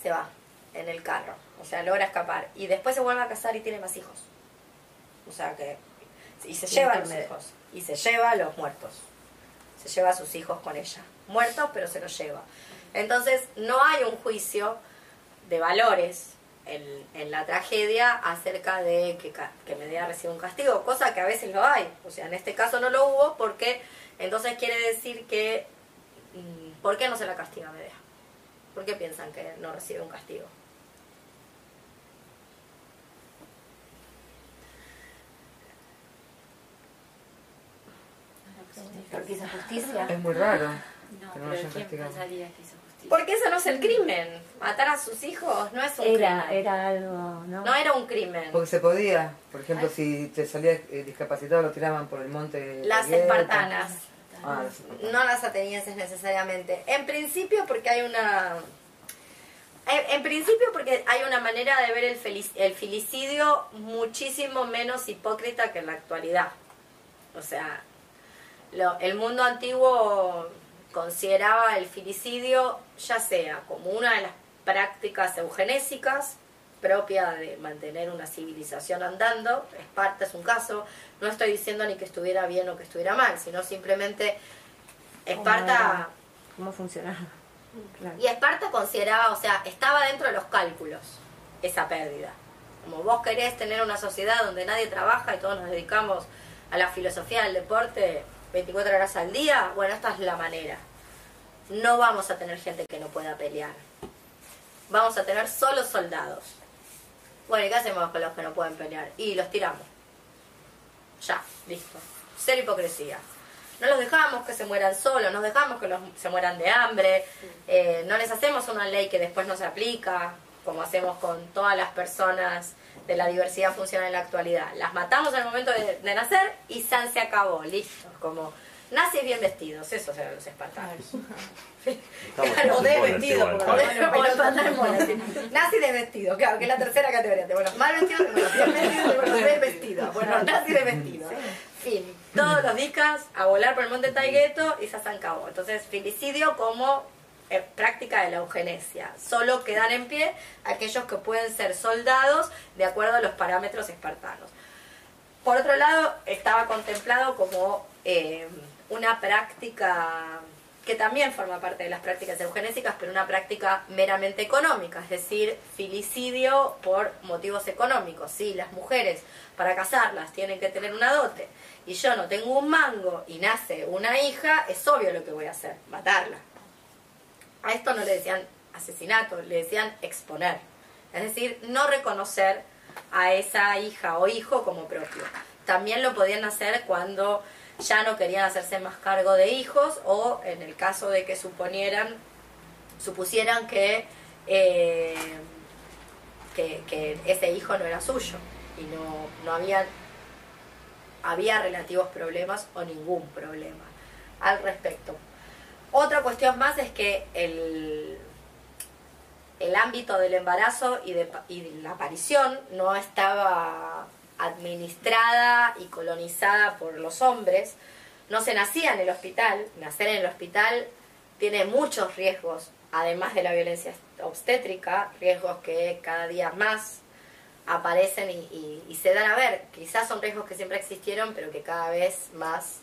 Se va en el carro, o sea, logra escapar. Y después se vuelve a casar y tiene más hijos. O sea que... Y se lleva a los hijos. Y se lleva a los muertos. Se lleva a sus hijos con ella. Muertos, pero se los lleva. Entonces, no hay un juicio de valores en, en, la tragedia acerca de que, que Medea recibe un castigo, cosa que a veces lo hay. O sea, en este caso no lo hubo porque entonces quiere decir que... ¿Por qué no se la castiga a Medea? ¿Por qué piensan que no recibe un castigo? Porque hizo justicia. Es muy raro. No, pero hayan ¿quién pensaría que hizo justicia? Porque eso no es el crimen. Matar a sus hijos no es un Era, crimen. era algo, ¿no? No era un crimen. Porque se podía. Por ejemplo, si te salía eh, discapacitado, lo tiraban por el monte. Las Tagueta. espartanas. Ah, las espartanas. No las atenienses necesariamente. En principio porque hay una... En, en principio porque hay una manera de ver el, felic- el filicidio muchísimo menos hipócrita que en la actualidad. O sea, lo- el mundo antiguo consideraba el filicidio ya sea como una de las prácticas eugenésicas propia de mantener una civilización andando, Esparta es un caso, no estoy diciendo ni que estuviera bien o que estuviera mal, sino simplemente Esparta... ¿Cómo funcionaba? Claro. Y Esparta consideraba, o sea, estaba dentro de los cálculos esa pérdida. Como vos querés tener una sociedad donde nadie trabaja y todos nos dedicamos a la filosofía del deporte 24 horas al día, bueno, esta es la manera. No vamos a tener gente que no pueda pelear. Vamos a tener solo soldados. Bueno, ¿y qué hacemos con los que no pueden pelear? Y los tiramos. Ya, listo. Cero hipocresía. No los dejamos que se mueran solos, nos dejamos que los, se mueran de hambre, eh, no les hacemos una ley que después no se aplica, como hacemos con todas las personas de la diversidad funcional en la actualidad. Las matamos el momento de, de nacer y San se acabó, listo. Como nazis bien vestidos, esos eran los espartanos. Claro, de spoilers vestido, bueno. Nazi de vestido, claro, que es la tercera categoría. Los mal vestidos, tengo los bien vestidos, tengo los bien vestidos. Bueno, nazi de vestido. Fin, todos los dicas a volar por el monte Taigueto y se acabó. Entonces, filicidio como eh, práctica de la eugenesia. Solo quedan en pie aquellos que pueden ser soldados de acuerdo a los parámetros espartanos. Por otro lado, estaba contemplado como eh, una práctica que también forma parte de las prácticas eugenésicas, pero una práctica meramente económica, es decir, filicidio por motivos económicos. Si las mujeres para casarlas tienen que tener una dote y yo no tengo un mango y nace una hija, es obvio lo que voy a hacer, matarla. A esto no le decían asesinato, le decían exponer. Es decir, no reconocer a esa hija o hijo como propio. También lo podían hacer cuando ya no querían hacerse más cargo de hijos o en el caso de que suponieran, supusieran que, eh, que, que ese hijo no era suyo y no, no había, había relativos problemas o ningún problema al respecto. Otra cuestión más es que el, el ámbito del embarazo y de, y la aparición no estaba administrada y colonizada por los hombres. No se nacía en el hospital. Nacer en el hospital tiene muchos riesgos, además de la violencia obstétrica, riesgos que cada día más aparecen y, se dan a ver. Quizás son riesgos que siempre existieron, pero que cada vez más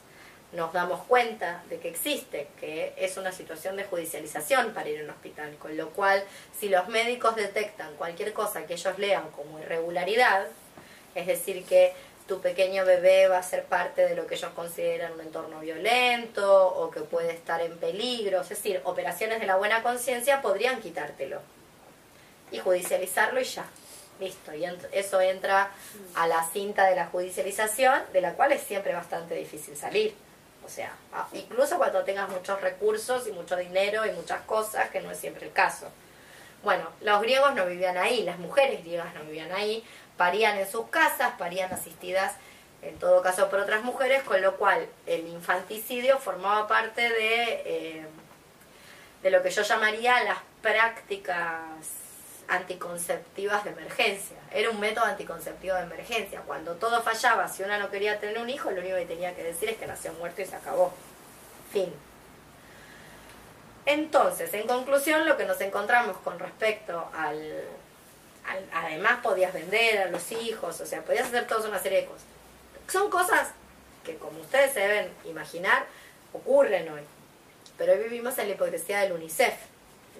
nos damos cuenta de que existe, que es una situación de judicialización para ir a un hospital, con lo cual si los médicos detectan cualquier cosa que ellos lean como irregularidad, es decir, que tu pequeño bebé va a ser parte de lo que ellos consideran un entorno violento o que puede estar en peligro, es decir, operaciones de la buena conciencia podrían quitártelo y judicializarlo y ya. Listo, y eso entra a la cinta de la judicialización, de la cual es siempre bastante difícil salir. O sea, incluso cuando tengas muchos recursos y mucho dinero y muchas cosas, que no es siempre el caso. Bueno, los griegos no vivían ahí, las mujeres griegas no vivían ahí, parían en sus casas, parían asistidas en todo caso por otras mujeres, con lo cual el infanticidio formaba parte de, eh, de lo que yo llamaría las prácticas anticonceptivas de emergencia. Era un método anticonceptivo de emergencia. Cuando todo fallaba, si una no quería tener un hijo, lo único que tenía que decir es que nació muerto y se acabó. Fin. Entonces, en conclusión, lo que nos encontramos con respecto al, al- Además podías vender a los hijos, o sea, podías hacer toda una serie de cosas. Son cosas que, como ustedes se deben imaginar, ocurren hoy. Pero hoy vivimos en la hipocresía del UNICEF,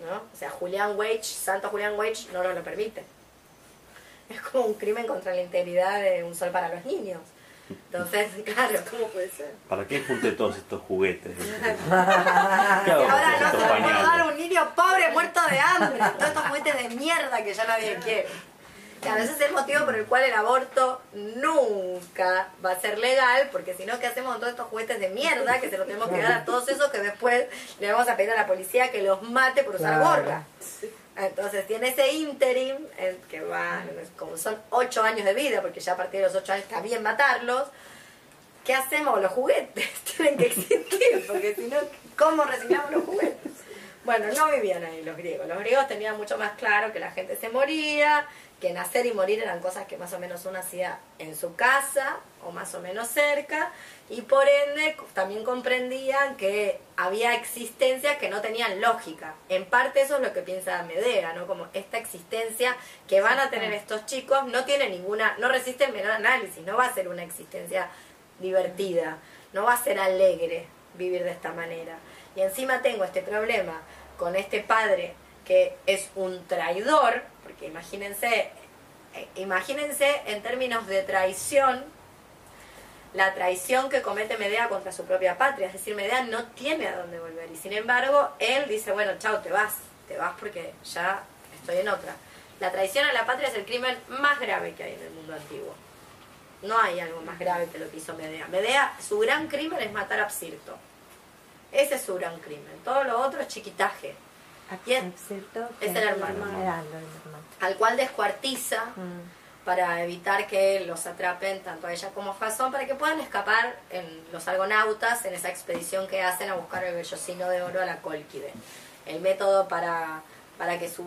¿no? O sea, Julián Wage, Santo Julián Wage, no nos lo permite. Es como un crimen contra la integridad de un sol para los niños. Entonces, claro, ¿cómo puede ser? ¿Para qué junté todos estos juguetes? ¿Qué Y hago con ahora no se lo puedo dar a un niño pobre muerto de hambre. Todos estos juguetes de mierda que ya nadie quiere. Y a veces es el motivo por el cual el aborto nunca va a ser legal, porque si no, ¿qué hacemos con todos estos juguetes de mierda que se los tenemos que dar a todos esos que después le vamos a pedir a la policía que los mate por usar Claro. gorra? Entonces tiene ese interim, que va, como son ocho años de vida, porque ya a partir de los ocho años está bien matarlos, ¿qué hacemos? Los juguetes tienen que existir, porque si no, ¿cómo resignamos los juguetes? Bueno, no vivían ahí los griegos. Los griegos tenían mucho más claro que la gente se moría, que nacer y morir eran cosas que más o menos uno hacía en su casa o más o menos cerca, y por ende también comprendían que había existencias que no tenían lógica. En parte eso es lo que piensa Medea, ¿no? Como esta existencia que van a tener estos chicos no tiene ninguna, no resiste el menor análisis, no va a ser una existencia divertida, no va a ser alegre vivir de esta manera. Y encima tengo este problema con este padre que es un traidor, porque imagínense, eh, imagínense en términos de traición, la traición que comete Medea contra su propia patria, es decir, Medea no tiene a dónde volver y sin embargo él dice, bueno, chao, te vas, te vas porque ya estoy en otra. La traición a la patria es el crimen más grave que hay en el mundo antiguo. No hay algo más grave que lo que hizo Medea. Medea, su gran crimen es matar a Psirto. Ese es su gran crimen. Todo lo otro es chiquitaje. Es- ¿Cierto? es el hermano. Al cual descuartiza Mm. Para evitar que los atrapen tanto a ella como a Jasón, para que puedan escapar en los argonautas en esa expedición que hacen a buscar el vellocino de oro a la Cólquide. El método para, para que su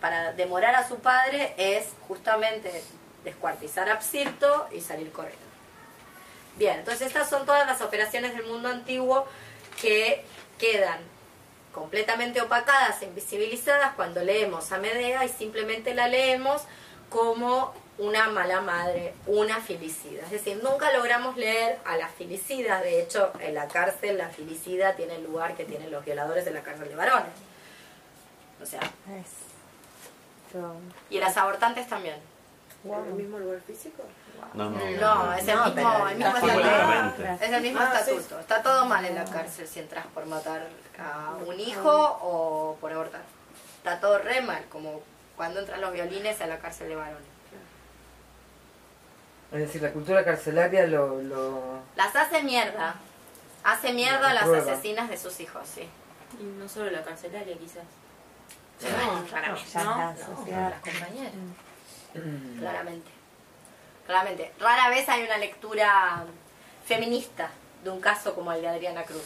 para demorar a su padre es justamente descuartizar a Psirto y salir corriendo. Bien, entonces estas son todas las operaciones del mundo antiguo que quedan completamente opacadas invisibilizadas cuando leemos a Medea y simplemente la leemos como una mala madre, una filicida. Es decir, nunca logramos leer a la filicida. De hecho, en la cárcel la filicida tiene el lugar que tienen los violadores en la cárcel de varones. O sea, y las abortantes también. ¿En el mismo lugar físico? No, no. No, es el No, mismo, el mismo estatuto. Es el mismo Ah, sí. estatuto. Está todo mal en la cárcel si entras por matar a un hijo o por abortar. Está todo re mal, como cuando entran los violines a la cárcel de varones. Es decir, la cultura carcelaria lo... lo... Las hace mierda. Hace mierda a las Prueba. asesinas de sus hijos, sí. Y no solo la carcelaria, quizás. Claramente. Las compañeras. Claramente. Claramente. Rara vez hay una lectura feminista de un caso como el de Adriana Cruz.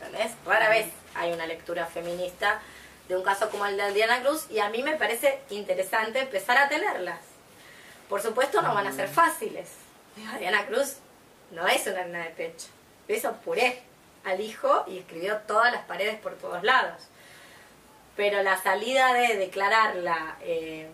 ¿Entendés? Rara vez hay una lectura feminista de un caso como el de Adriana Cruz y a mí me parece interesante empezar a tenerlas. Por supuesto no van a ser fáciles. Adriana Cruz no es una nena de pecho. Hizo puré al hijo y escribió todas las paredes por todos lados. Pero la salida de declararla eh,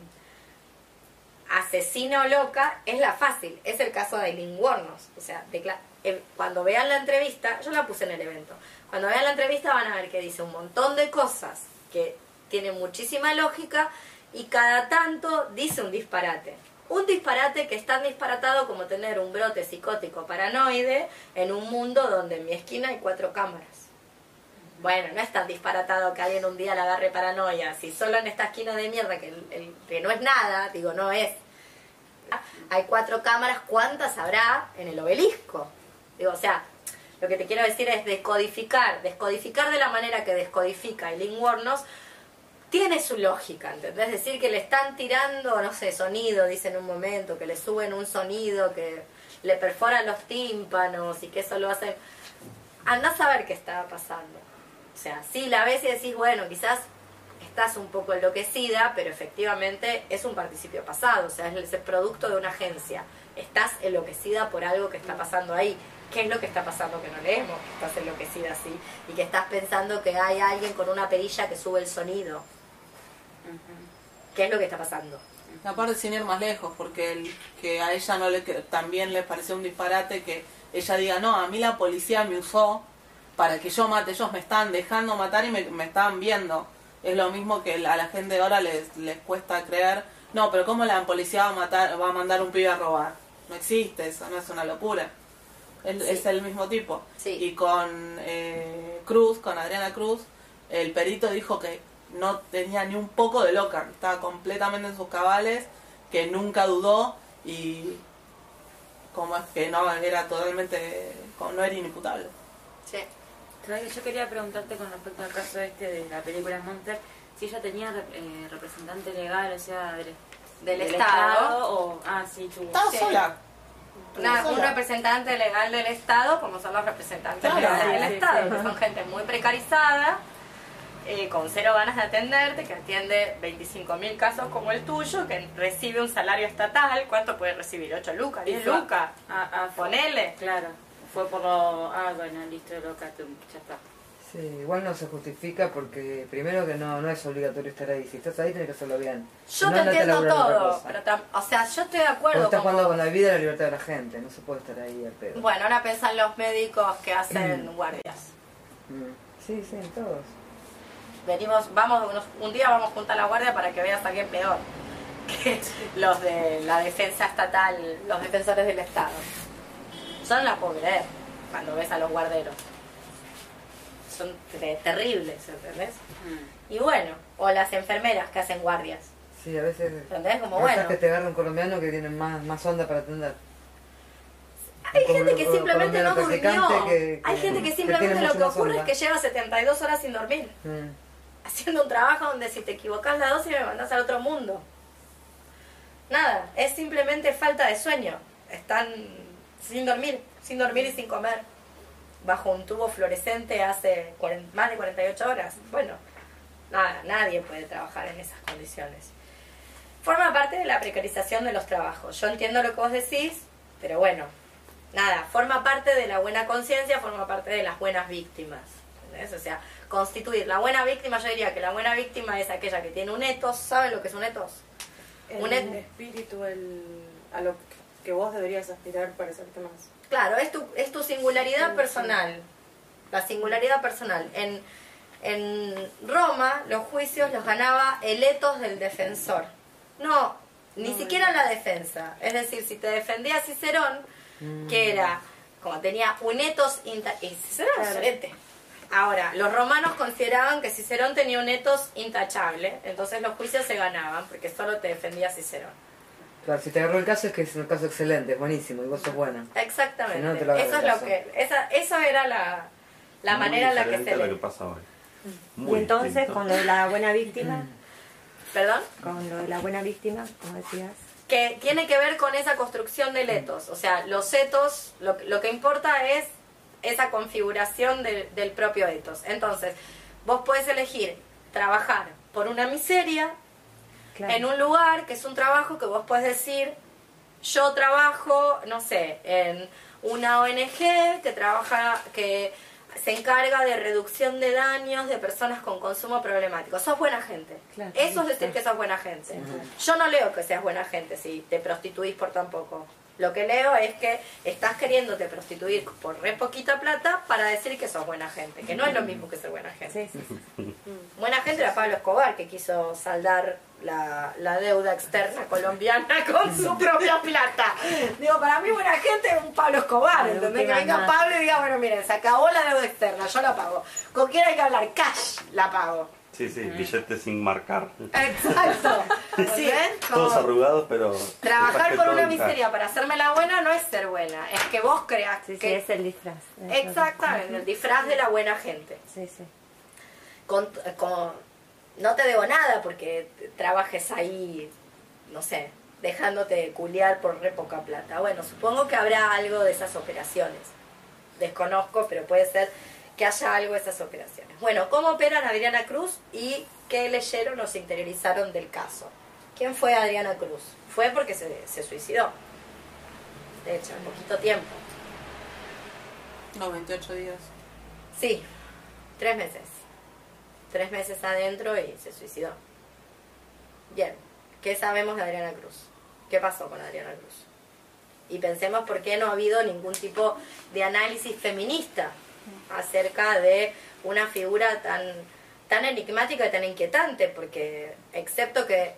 asesina o loca es la fácil. Es el caso de Aileen Wuornos. O sea, eh, cuando vean la entrevista, yo la puse en el evento, cuando vean la entrevista van a ver que dice un montón de cosas que tienen muchísima lógica y cada tanto dice un disparate. Un disparate que es tan disparatado como tener un brote psicótico paranoide en un mundo donde en mi esquina hay cuatro cámaras. Bueno, no es tan disparatado que alguien un día le agarre paranoia. Si solo en esta esquina de mierda, que, que no es nada, digo, no es. Hay cuatro cámaras, ¿cuántas habrá en el obelisco? Digo, o sea, lo que te quiero decir es descodificar. Descodificar de la manera que descodifica Eileen Wuornos tiene su lógica, ¿entendés? Es decir, que le están tirando, no sé, sonido, dice en un momento, que le suben un sonido, que le perforan los tímpanos y que eso lo hace... Andás a saber qué estaba pasando. O sea, sí la ves y decís, bueno, quizás estás un poco enloquecida, pero efectivamente es un participio pasado, o sea, es el producto de una agencia. Estás enloquecida por algo que está pasando ahí. ¿Qué es lo que está pasando que no leemos? Que estás enloquecida así y que estás pensando que hay alguien con una perilla que sube el sonido. ¿Qué es lo que está pasando? Aparte sin ir más lejos, porque el, que a ella no le que también le pareció un disparate que ella diga, no, a mí la policía me usó para que yo mate, ellos me estaban dejando matar y me, me estaban viendo. Es lo mismo que a la gente de ahora les, les cuesta creer, no, pero ¿cómo la policía va a, matar, va a mandar un pibe a robar? No existe, eso no es una locura. Es, es el mismo tipo. Sí. Y con eh, Cruz, con Adriana Cruz, el perito dijo que no tenía ni un poco de loca, que estaba completamente en sus cabales, que nunca dudó y como es que no era totalmente, como no era inimputable. Sí. Yo quería preguntarte con respecto al caso este de la película Monster, si ella tenía eh, representante legal, o sea, del, Del Estado. o... Ah, sí, tuvo. Estaba Sí. sola. Una- un representante legal del Estado, como son los representantes Claro, legales sí, del sí, Estado, sí. que son gente muy precarizada, eh, con cero ganas de atenderte, que atiende 25.000 casos como el tuyo, que recibe un salario estatal. ¿Cuánto puede recibir? ¿8 lucas? ¿10 fue- lucas? Ah, ah, fue- Ponele. Claro, fue por lo... Ah, bueno, listo, loca, ya está. Sí, igual no se justifica porque primero que no, no es obligatorio estar ahí. Si estás ahí tienes que hacerlo bien. Yo no, te entiendo todo, pero tam- o sea, yo estoy de acuerdo estás con jugando con la vida y la libertad de la gente. No se puede estar ahí al pedo. Bueno, ahora pensá en los médicos que hacen guardias. Mm. Sí, sí, en todos. venimos, vamos, unos- un día vamos junto a la guardia para que veas a quién peor que los de la defensa estatal, los defensores del Estado. Son la pobre cuando ves a los guarderos. Son te- terribles, ¿entendés? Mm. Y bueno, o las enfermeras que hacen guardias, Sí, a veces. ¿entendés? Como bueno. que te agarra un colombiano que tiene más, más onda para atender. Hay gente que simplemente no durmió. que- Hay gente que simplemente lo que ocurre es que lleva 72 horas sin dormir. Mm. haciendo un trabajo donde si te equivocas la dosis me mandas al otro mundo. Nada, es simplemente falta de sueño. Están sin dormir, sin dormir y sin comer. Bajo un tubo fluorescente hace más de 48 horas. Bueno, nada, nadie puede trabajar en esas condiciones. Forma parte de la precarización de los trabajos. Yo entiendo lo que vos decís, pero bueno, nada, forma parte de la buena conciencia, forma parte de las buenas víctimas. ¿entendés? O sea, constituir la buena víctima, yo diría que la buena víctima es aquella que tiene un etos, ¿saben lo que es un etos? El Un et- espíritu, el, a lo que vos deberías aspirar para hacerte más. Claro, es tu, es tu singularidad personal. La singularidad personal. En, en Roma, los juicios los ganaba el etos del defensor. No, ni siquiera la defensa. Es decir, si te defendía Cicerón, que era, como tenía un etos. inta- y Cicerón sorete. Ahora, los romanos consideraban que Cicerón tenía un etos intachable, entonces los juicios se ganaban porque solo te defendía Cicerón. Claro, si te agarró el caso es que es un caso excelente, es buenísimo y vos sos buena. Exactamente. Si no, te lo eso es lo que, esa, eso era la, la Muy manera en la que se a lo le... que pasa hoy. Y Muy entonces, distinto. con lo de la buena víctima, Perdón. con lo de la buena víctima, como decías, Que tiene que ver con esa construcción de letos. O sea, los etos, lo, lo que importa es esa configuración del- del propio etos. Entonces, vos podés elegir trabajar por una miseria claro. en un lugar que es un trabajo que vos podés decir, yo trabajo, no sé, en una ONG que trabaja, que se encarga de reducción de daños de personas con consumo problemático. Sos buena gente. Claro, Eso es decir que sos buena gente. Yo no leo que seas buena gente si te prostituís por tan poco. Lo que leo es que estás queriéndote prostituir por re poquita plata para decir que sos buena gente, que no es lo mismo que ser buena gente. Sí, sí, sí. Buena gente era Pablo Escobar, que quiso saldar la, la deuda externa colombiana con su propia plata. Digo, para mí buena gente es un Pablo Escobar, ¿entendés? Que venga. Pablo y diga, bueno, miren, se acabó la deuda externa, yo la pago. ¿Con quién hay que hablar? Cash, la pago. Sí, sí, billetes sin marcar. Exacto. ¿Sí? ¿ven? Todos Como arrugados, pero. Trabajar por una miseria para hacerme la buena no es ser buena, es que vos creas Sí, sí, que... es el disfraz. Es Exactamente, el disfraz de la buena gente. Sí, sí. con, con- no te debo nada porque trabajes ahí, no sé, dejándote culiar por re poca plata. Bueno, supongo que habrá algo de esas operaciones. Desconozco, pero puede ser que haya algo de esas operaciones. Bueno, ¿cómo operan Adriana Cruz y qué leyeron o se interiorizaron del caso? ¿Quién fue Adriana Cruz? Fue porque se, se suicidó. De hecho, en poquito tiempo. No, 28 días. Sí, tres meses. Tres meses adentro y se suicidó. Bien, ¿qué sabemos de Adriana Cruz? ¿Qué pasó con Adriana Cruz? Y pensemos por qué no ha habido ningún tipo de análisis feminista acerca de una figura tan, tan enigmática y tan inquietante, porque excepto que...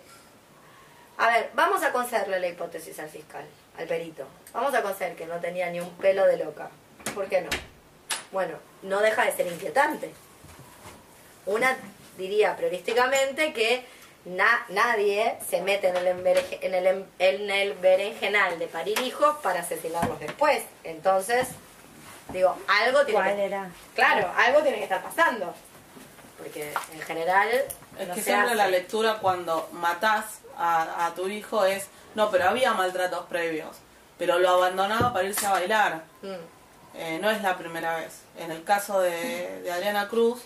A ver, vamos a concederle la hipótesis al fiscal, al perito. Vamos a conceder que no tenía ni un pelo de loca. ¿Por qué no? Bueno, no deja de ser inquietante. Una diría priorísticamente que na- nadie se mete en el, en, el, en el berenjenal de parir hijos para asesinarlos después. Entonces, digo, algo tiene ¿Cuál que... era? Claro, algo tiene que estar pasando. Porque en general... Es no que se siempre hace. la lectura cuando matás a, a tu hijo es, no, pero había maltratos previos, pero lo abandonaba para irse a bailar. Mm, Eh, no es la primera vez. En el caso de, de Adriana Cruz,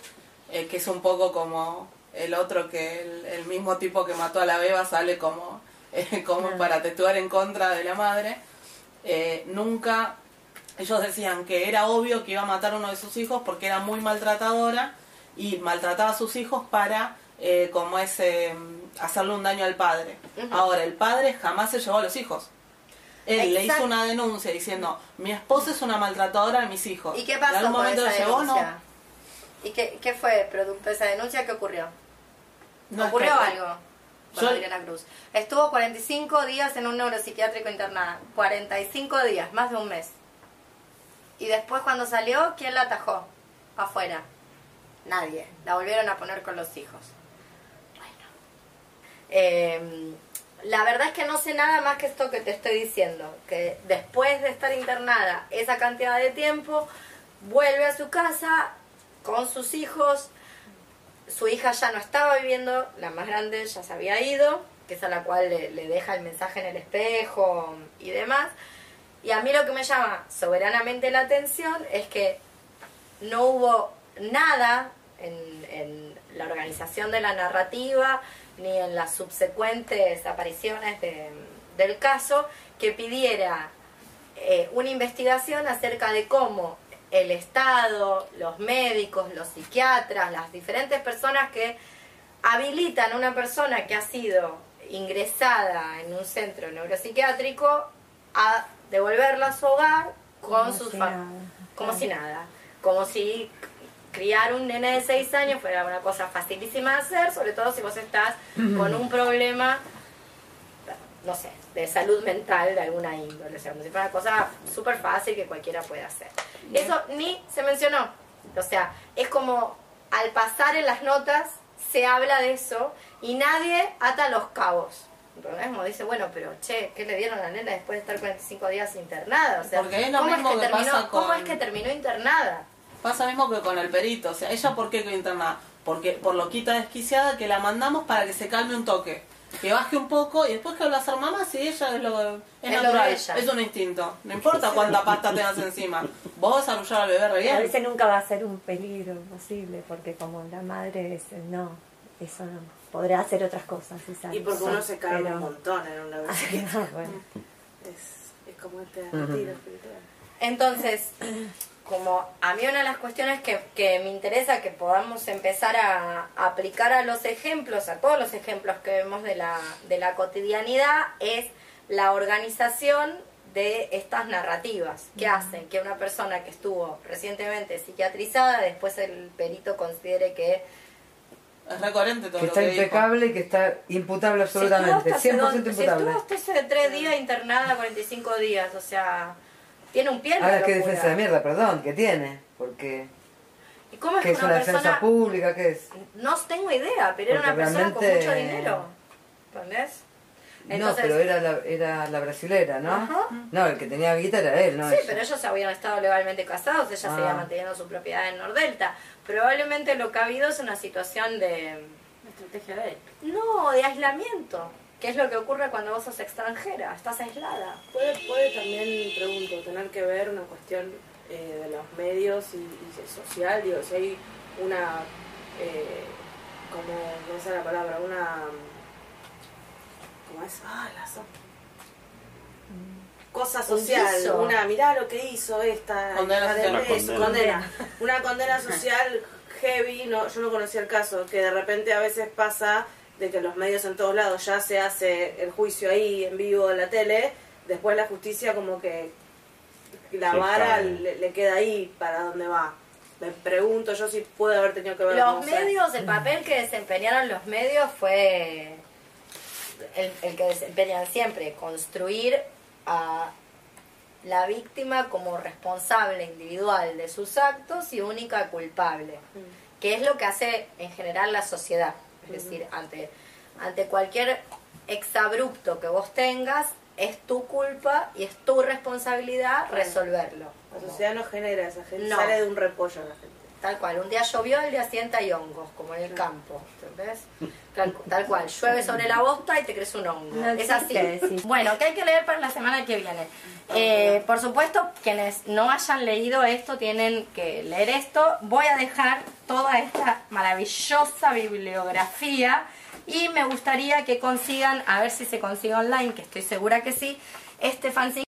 eh, que es un poco como el otro que el, el mismo tipo que mató a la beba sale como, eh, como para tetuar en contra de la madre, eh, nunca ellos decían que era obvio que iba a matar a uno de sus hijos porque era muy maltratadora y maltrataba a sus hijos para eh, como es eh, hacerle un daño al padre. Ahora, el padre jamás se llevó a los hijos. Él le hizo una denuncia diciendo, mi esposa es una maltratadora de mis hijos. ¿Y qué En pasó con esa lo llevó, denuncia? no. ¿Y qué, qué fue producto de esa denuncia? ¿Qué ocurrió? No, es ¿Ocurrió que- algo Yo- Adriana Cruz? Estuvo 45 días en un neuropsiquiátrico internada. 45 días, más de un mes. Y después cuando salió, ¿quién la atajó? Afuera. Nadie. La volvieron a poner con los hijos. Bueno. Eh, la verdad es que no sé nada más que esto que te estoy diciendo. Que después de estar internada esa cantidad de tiempo, vuelve a su casa con sus hijos. Su hija ya no estaba viviendo, la más grande ya se había ido, que es a la cual le deja el mensaje en el espejo y demás. Y a mí lo que me llama soberanamente la atención es que no hubo nada en, la organización de la narrativa ni en las subsecuentes apariciones de- del caso que pidiera eh, una investigación acerca de cómo el Estado, los médicos, los psiquiatras, las diferentes personas que habilitan a una persona que ha sido ingresada en un centro neuropsiquiátrico a devolverla a su hogar con sus si nada. como si nada, como si criar un nene de 6 años fuera una cosa facilísima de hacer, sobre todo si vos estás con un problema, no sé, de salud mental de alguna índole, o sea, como si fuera una cosa súper fácil que cualquiera puede hacer. Eso ni se mencionó, o sea, es como al pasar en las notas se habla de eso y nadie ata los cabos. ¿Entendés? Como dice, bueno, pero che, ¿qué le dieron a la nena después de estar 45 días internada? O sea, Porque es lo ¿cómo, mismo es que que terminó, pasa ¿cómo con- es que terminó internada? Pasa mismo que con el perito, o sea, ella por qué quedó internada, porque por loquita desquiciada que la mandamos para que se calme un toque, que baje un poco y después que a ser mamá, si ella es lo es, Es lo natural, de ella. es un instinto, no importa cuánta pasta tengas encima, vos vas a arrullar al bebé re A bien. veces nunca va a ser un peligro posible, porque como la madre es, no, eso no, podrá hacer otras cosas. si sale. Y porque uno se Pero- un montón en una. Ah, bueno. Es, es como este retiro espiritual. Entonces, como a mí una de las cuestiones que, que me interesa que podamos empezar a, a aplicar a los ejemplos, a todos los ejemplos que vemos de la, de la cotidianidad, es la organización de estas narrativas que hacen que una persona que estuvo recientemente psiquiatrizada, después el perito considere que Es re coherente todo Que lo está que dijo. impecable y que está imputable Si absolutamente, hace 100% dos- si imputable. estuvo hasta hace tres días internada, 45 días, o sea, tiene un pie en la Ahora, qué locura. defensa de mierda, perdón, que tiene. Porque, ¿Y cómo es ¿qué que es una una defensa persona pública? ¿Qué es? No tengo idea, pero era Porque una persona con mucho dinero. ¿Entendés? No, pero era la, era la brasilera, ¿no? Ajá. No, el que tenía guita era él, ¿no? Sí, ella. pero ellos habían estado legalmente casados, ella Ah. seguía manteniendo su propiedad en Nordelta. Probablemente lo que ha habido es una situación de... Estrategia de él. No, de aislamiento. Que es lo que ocurre cuando vos sos extranjera, estás aislada. ¿Puede, puede también, pregunto, tener que ver una cuestión eh, de los medios y, y social? Digo, si hay una, eh, como, no sé la palabra, una... ¿Cómo es? Ah, la so- Cosa social, una, mirá lo que hizo esta Condena de social. Una condena. condena. Una condena social heavy, no, yo no conocía el caso, que de repente a veces pasa de que los medios en todos lados ya se hace el juicio ahí en vivo en la tele, después la justicia como que la vara le, le queda ahí para dónde va. Me pregunto yo si puede haber tenido que ver Los no sé. medios, el papel que desempeñaron los medios fue el, el que desempeñan siempre, construir a la víctima como responsable individual de sus actos y única culpable, que es lo que hace en general la sociedad. Es decir, ante, ante cualquier exabrupto que vos tengas, es tu culpa y es tu responsabilidad resolverlo. La sociedad no genera esa gente, No. sale de un repollo la gente. Tal cual, un día llovió, el día siguiente hay hongos, como en el campo, ¿entendés? Tal, tal cual, llueve sobre la bosta y te crece un hongo. No es así. sí. Bueno, ¿qué hay que leer para la semana que viene? Eh, por supuesto, quienes no hayan leído esto tienen que leer esto. Voy a dejar toda esta maravillosa bibliografía y me gustaría que consigan, a ver si se consigue online, que estoy segura que sí, este fanzine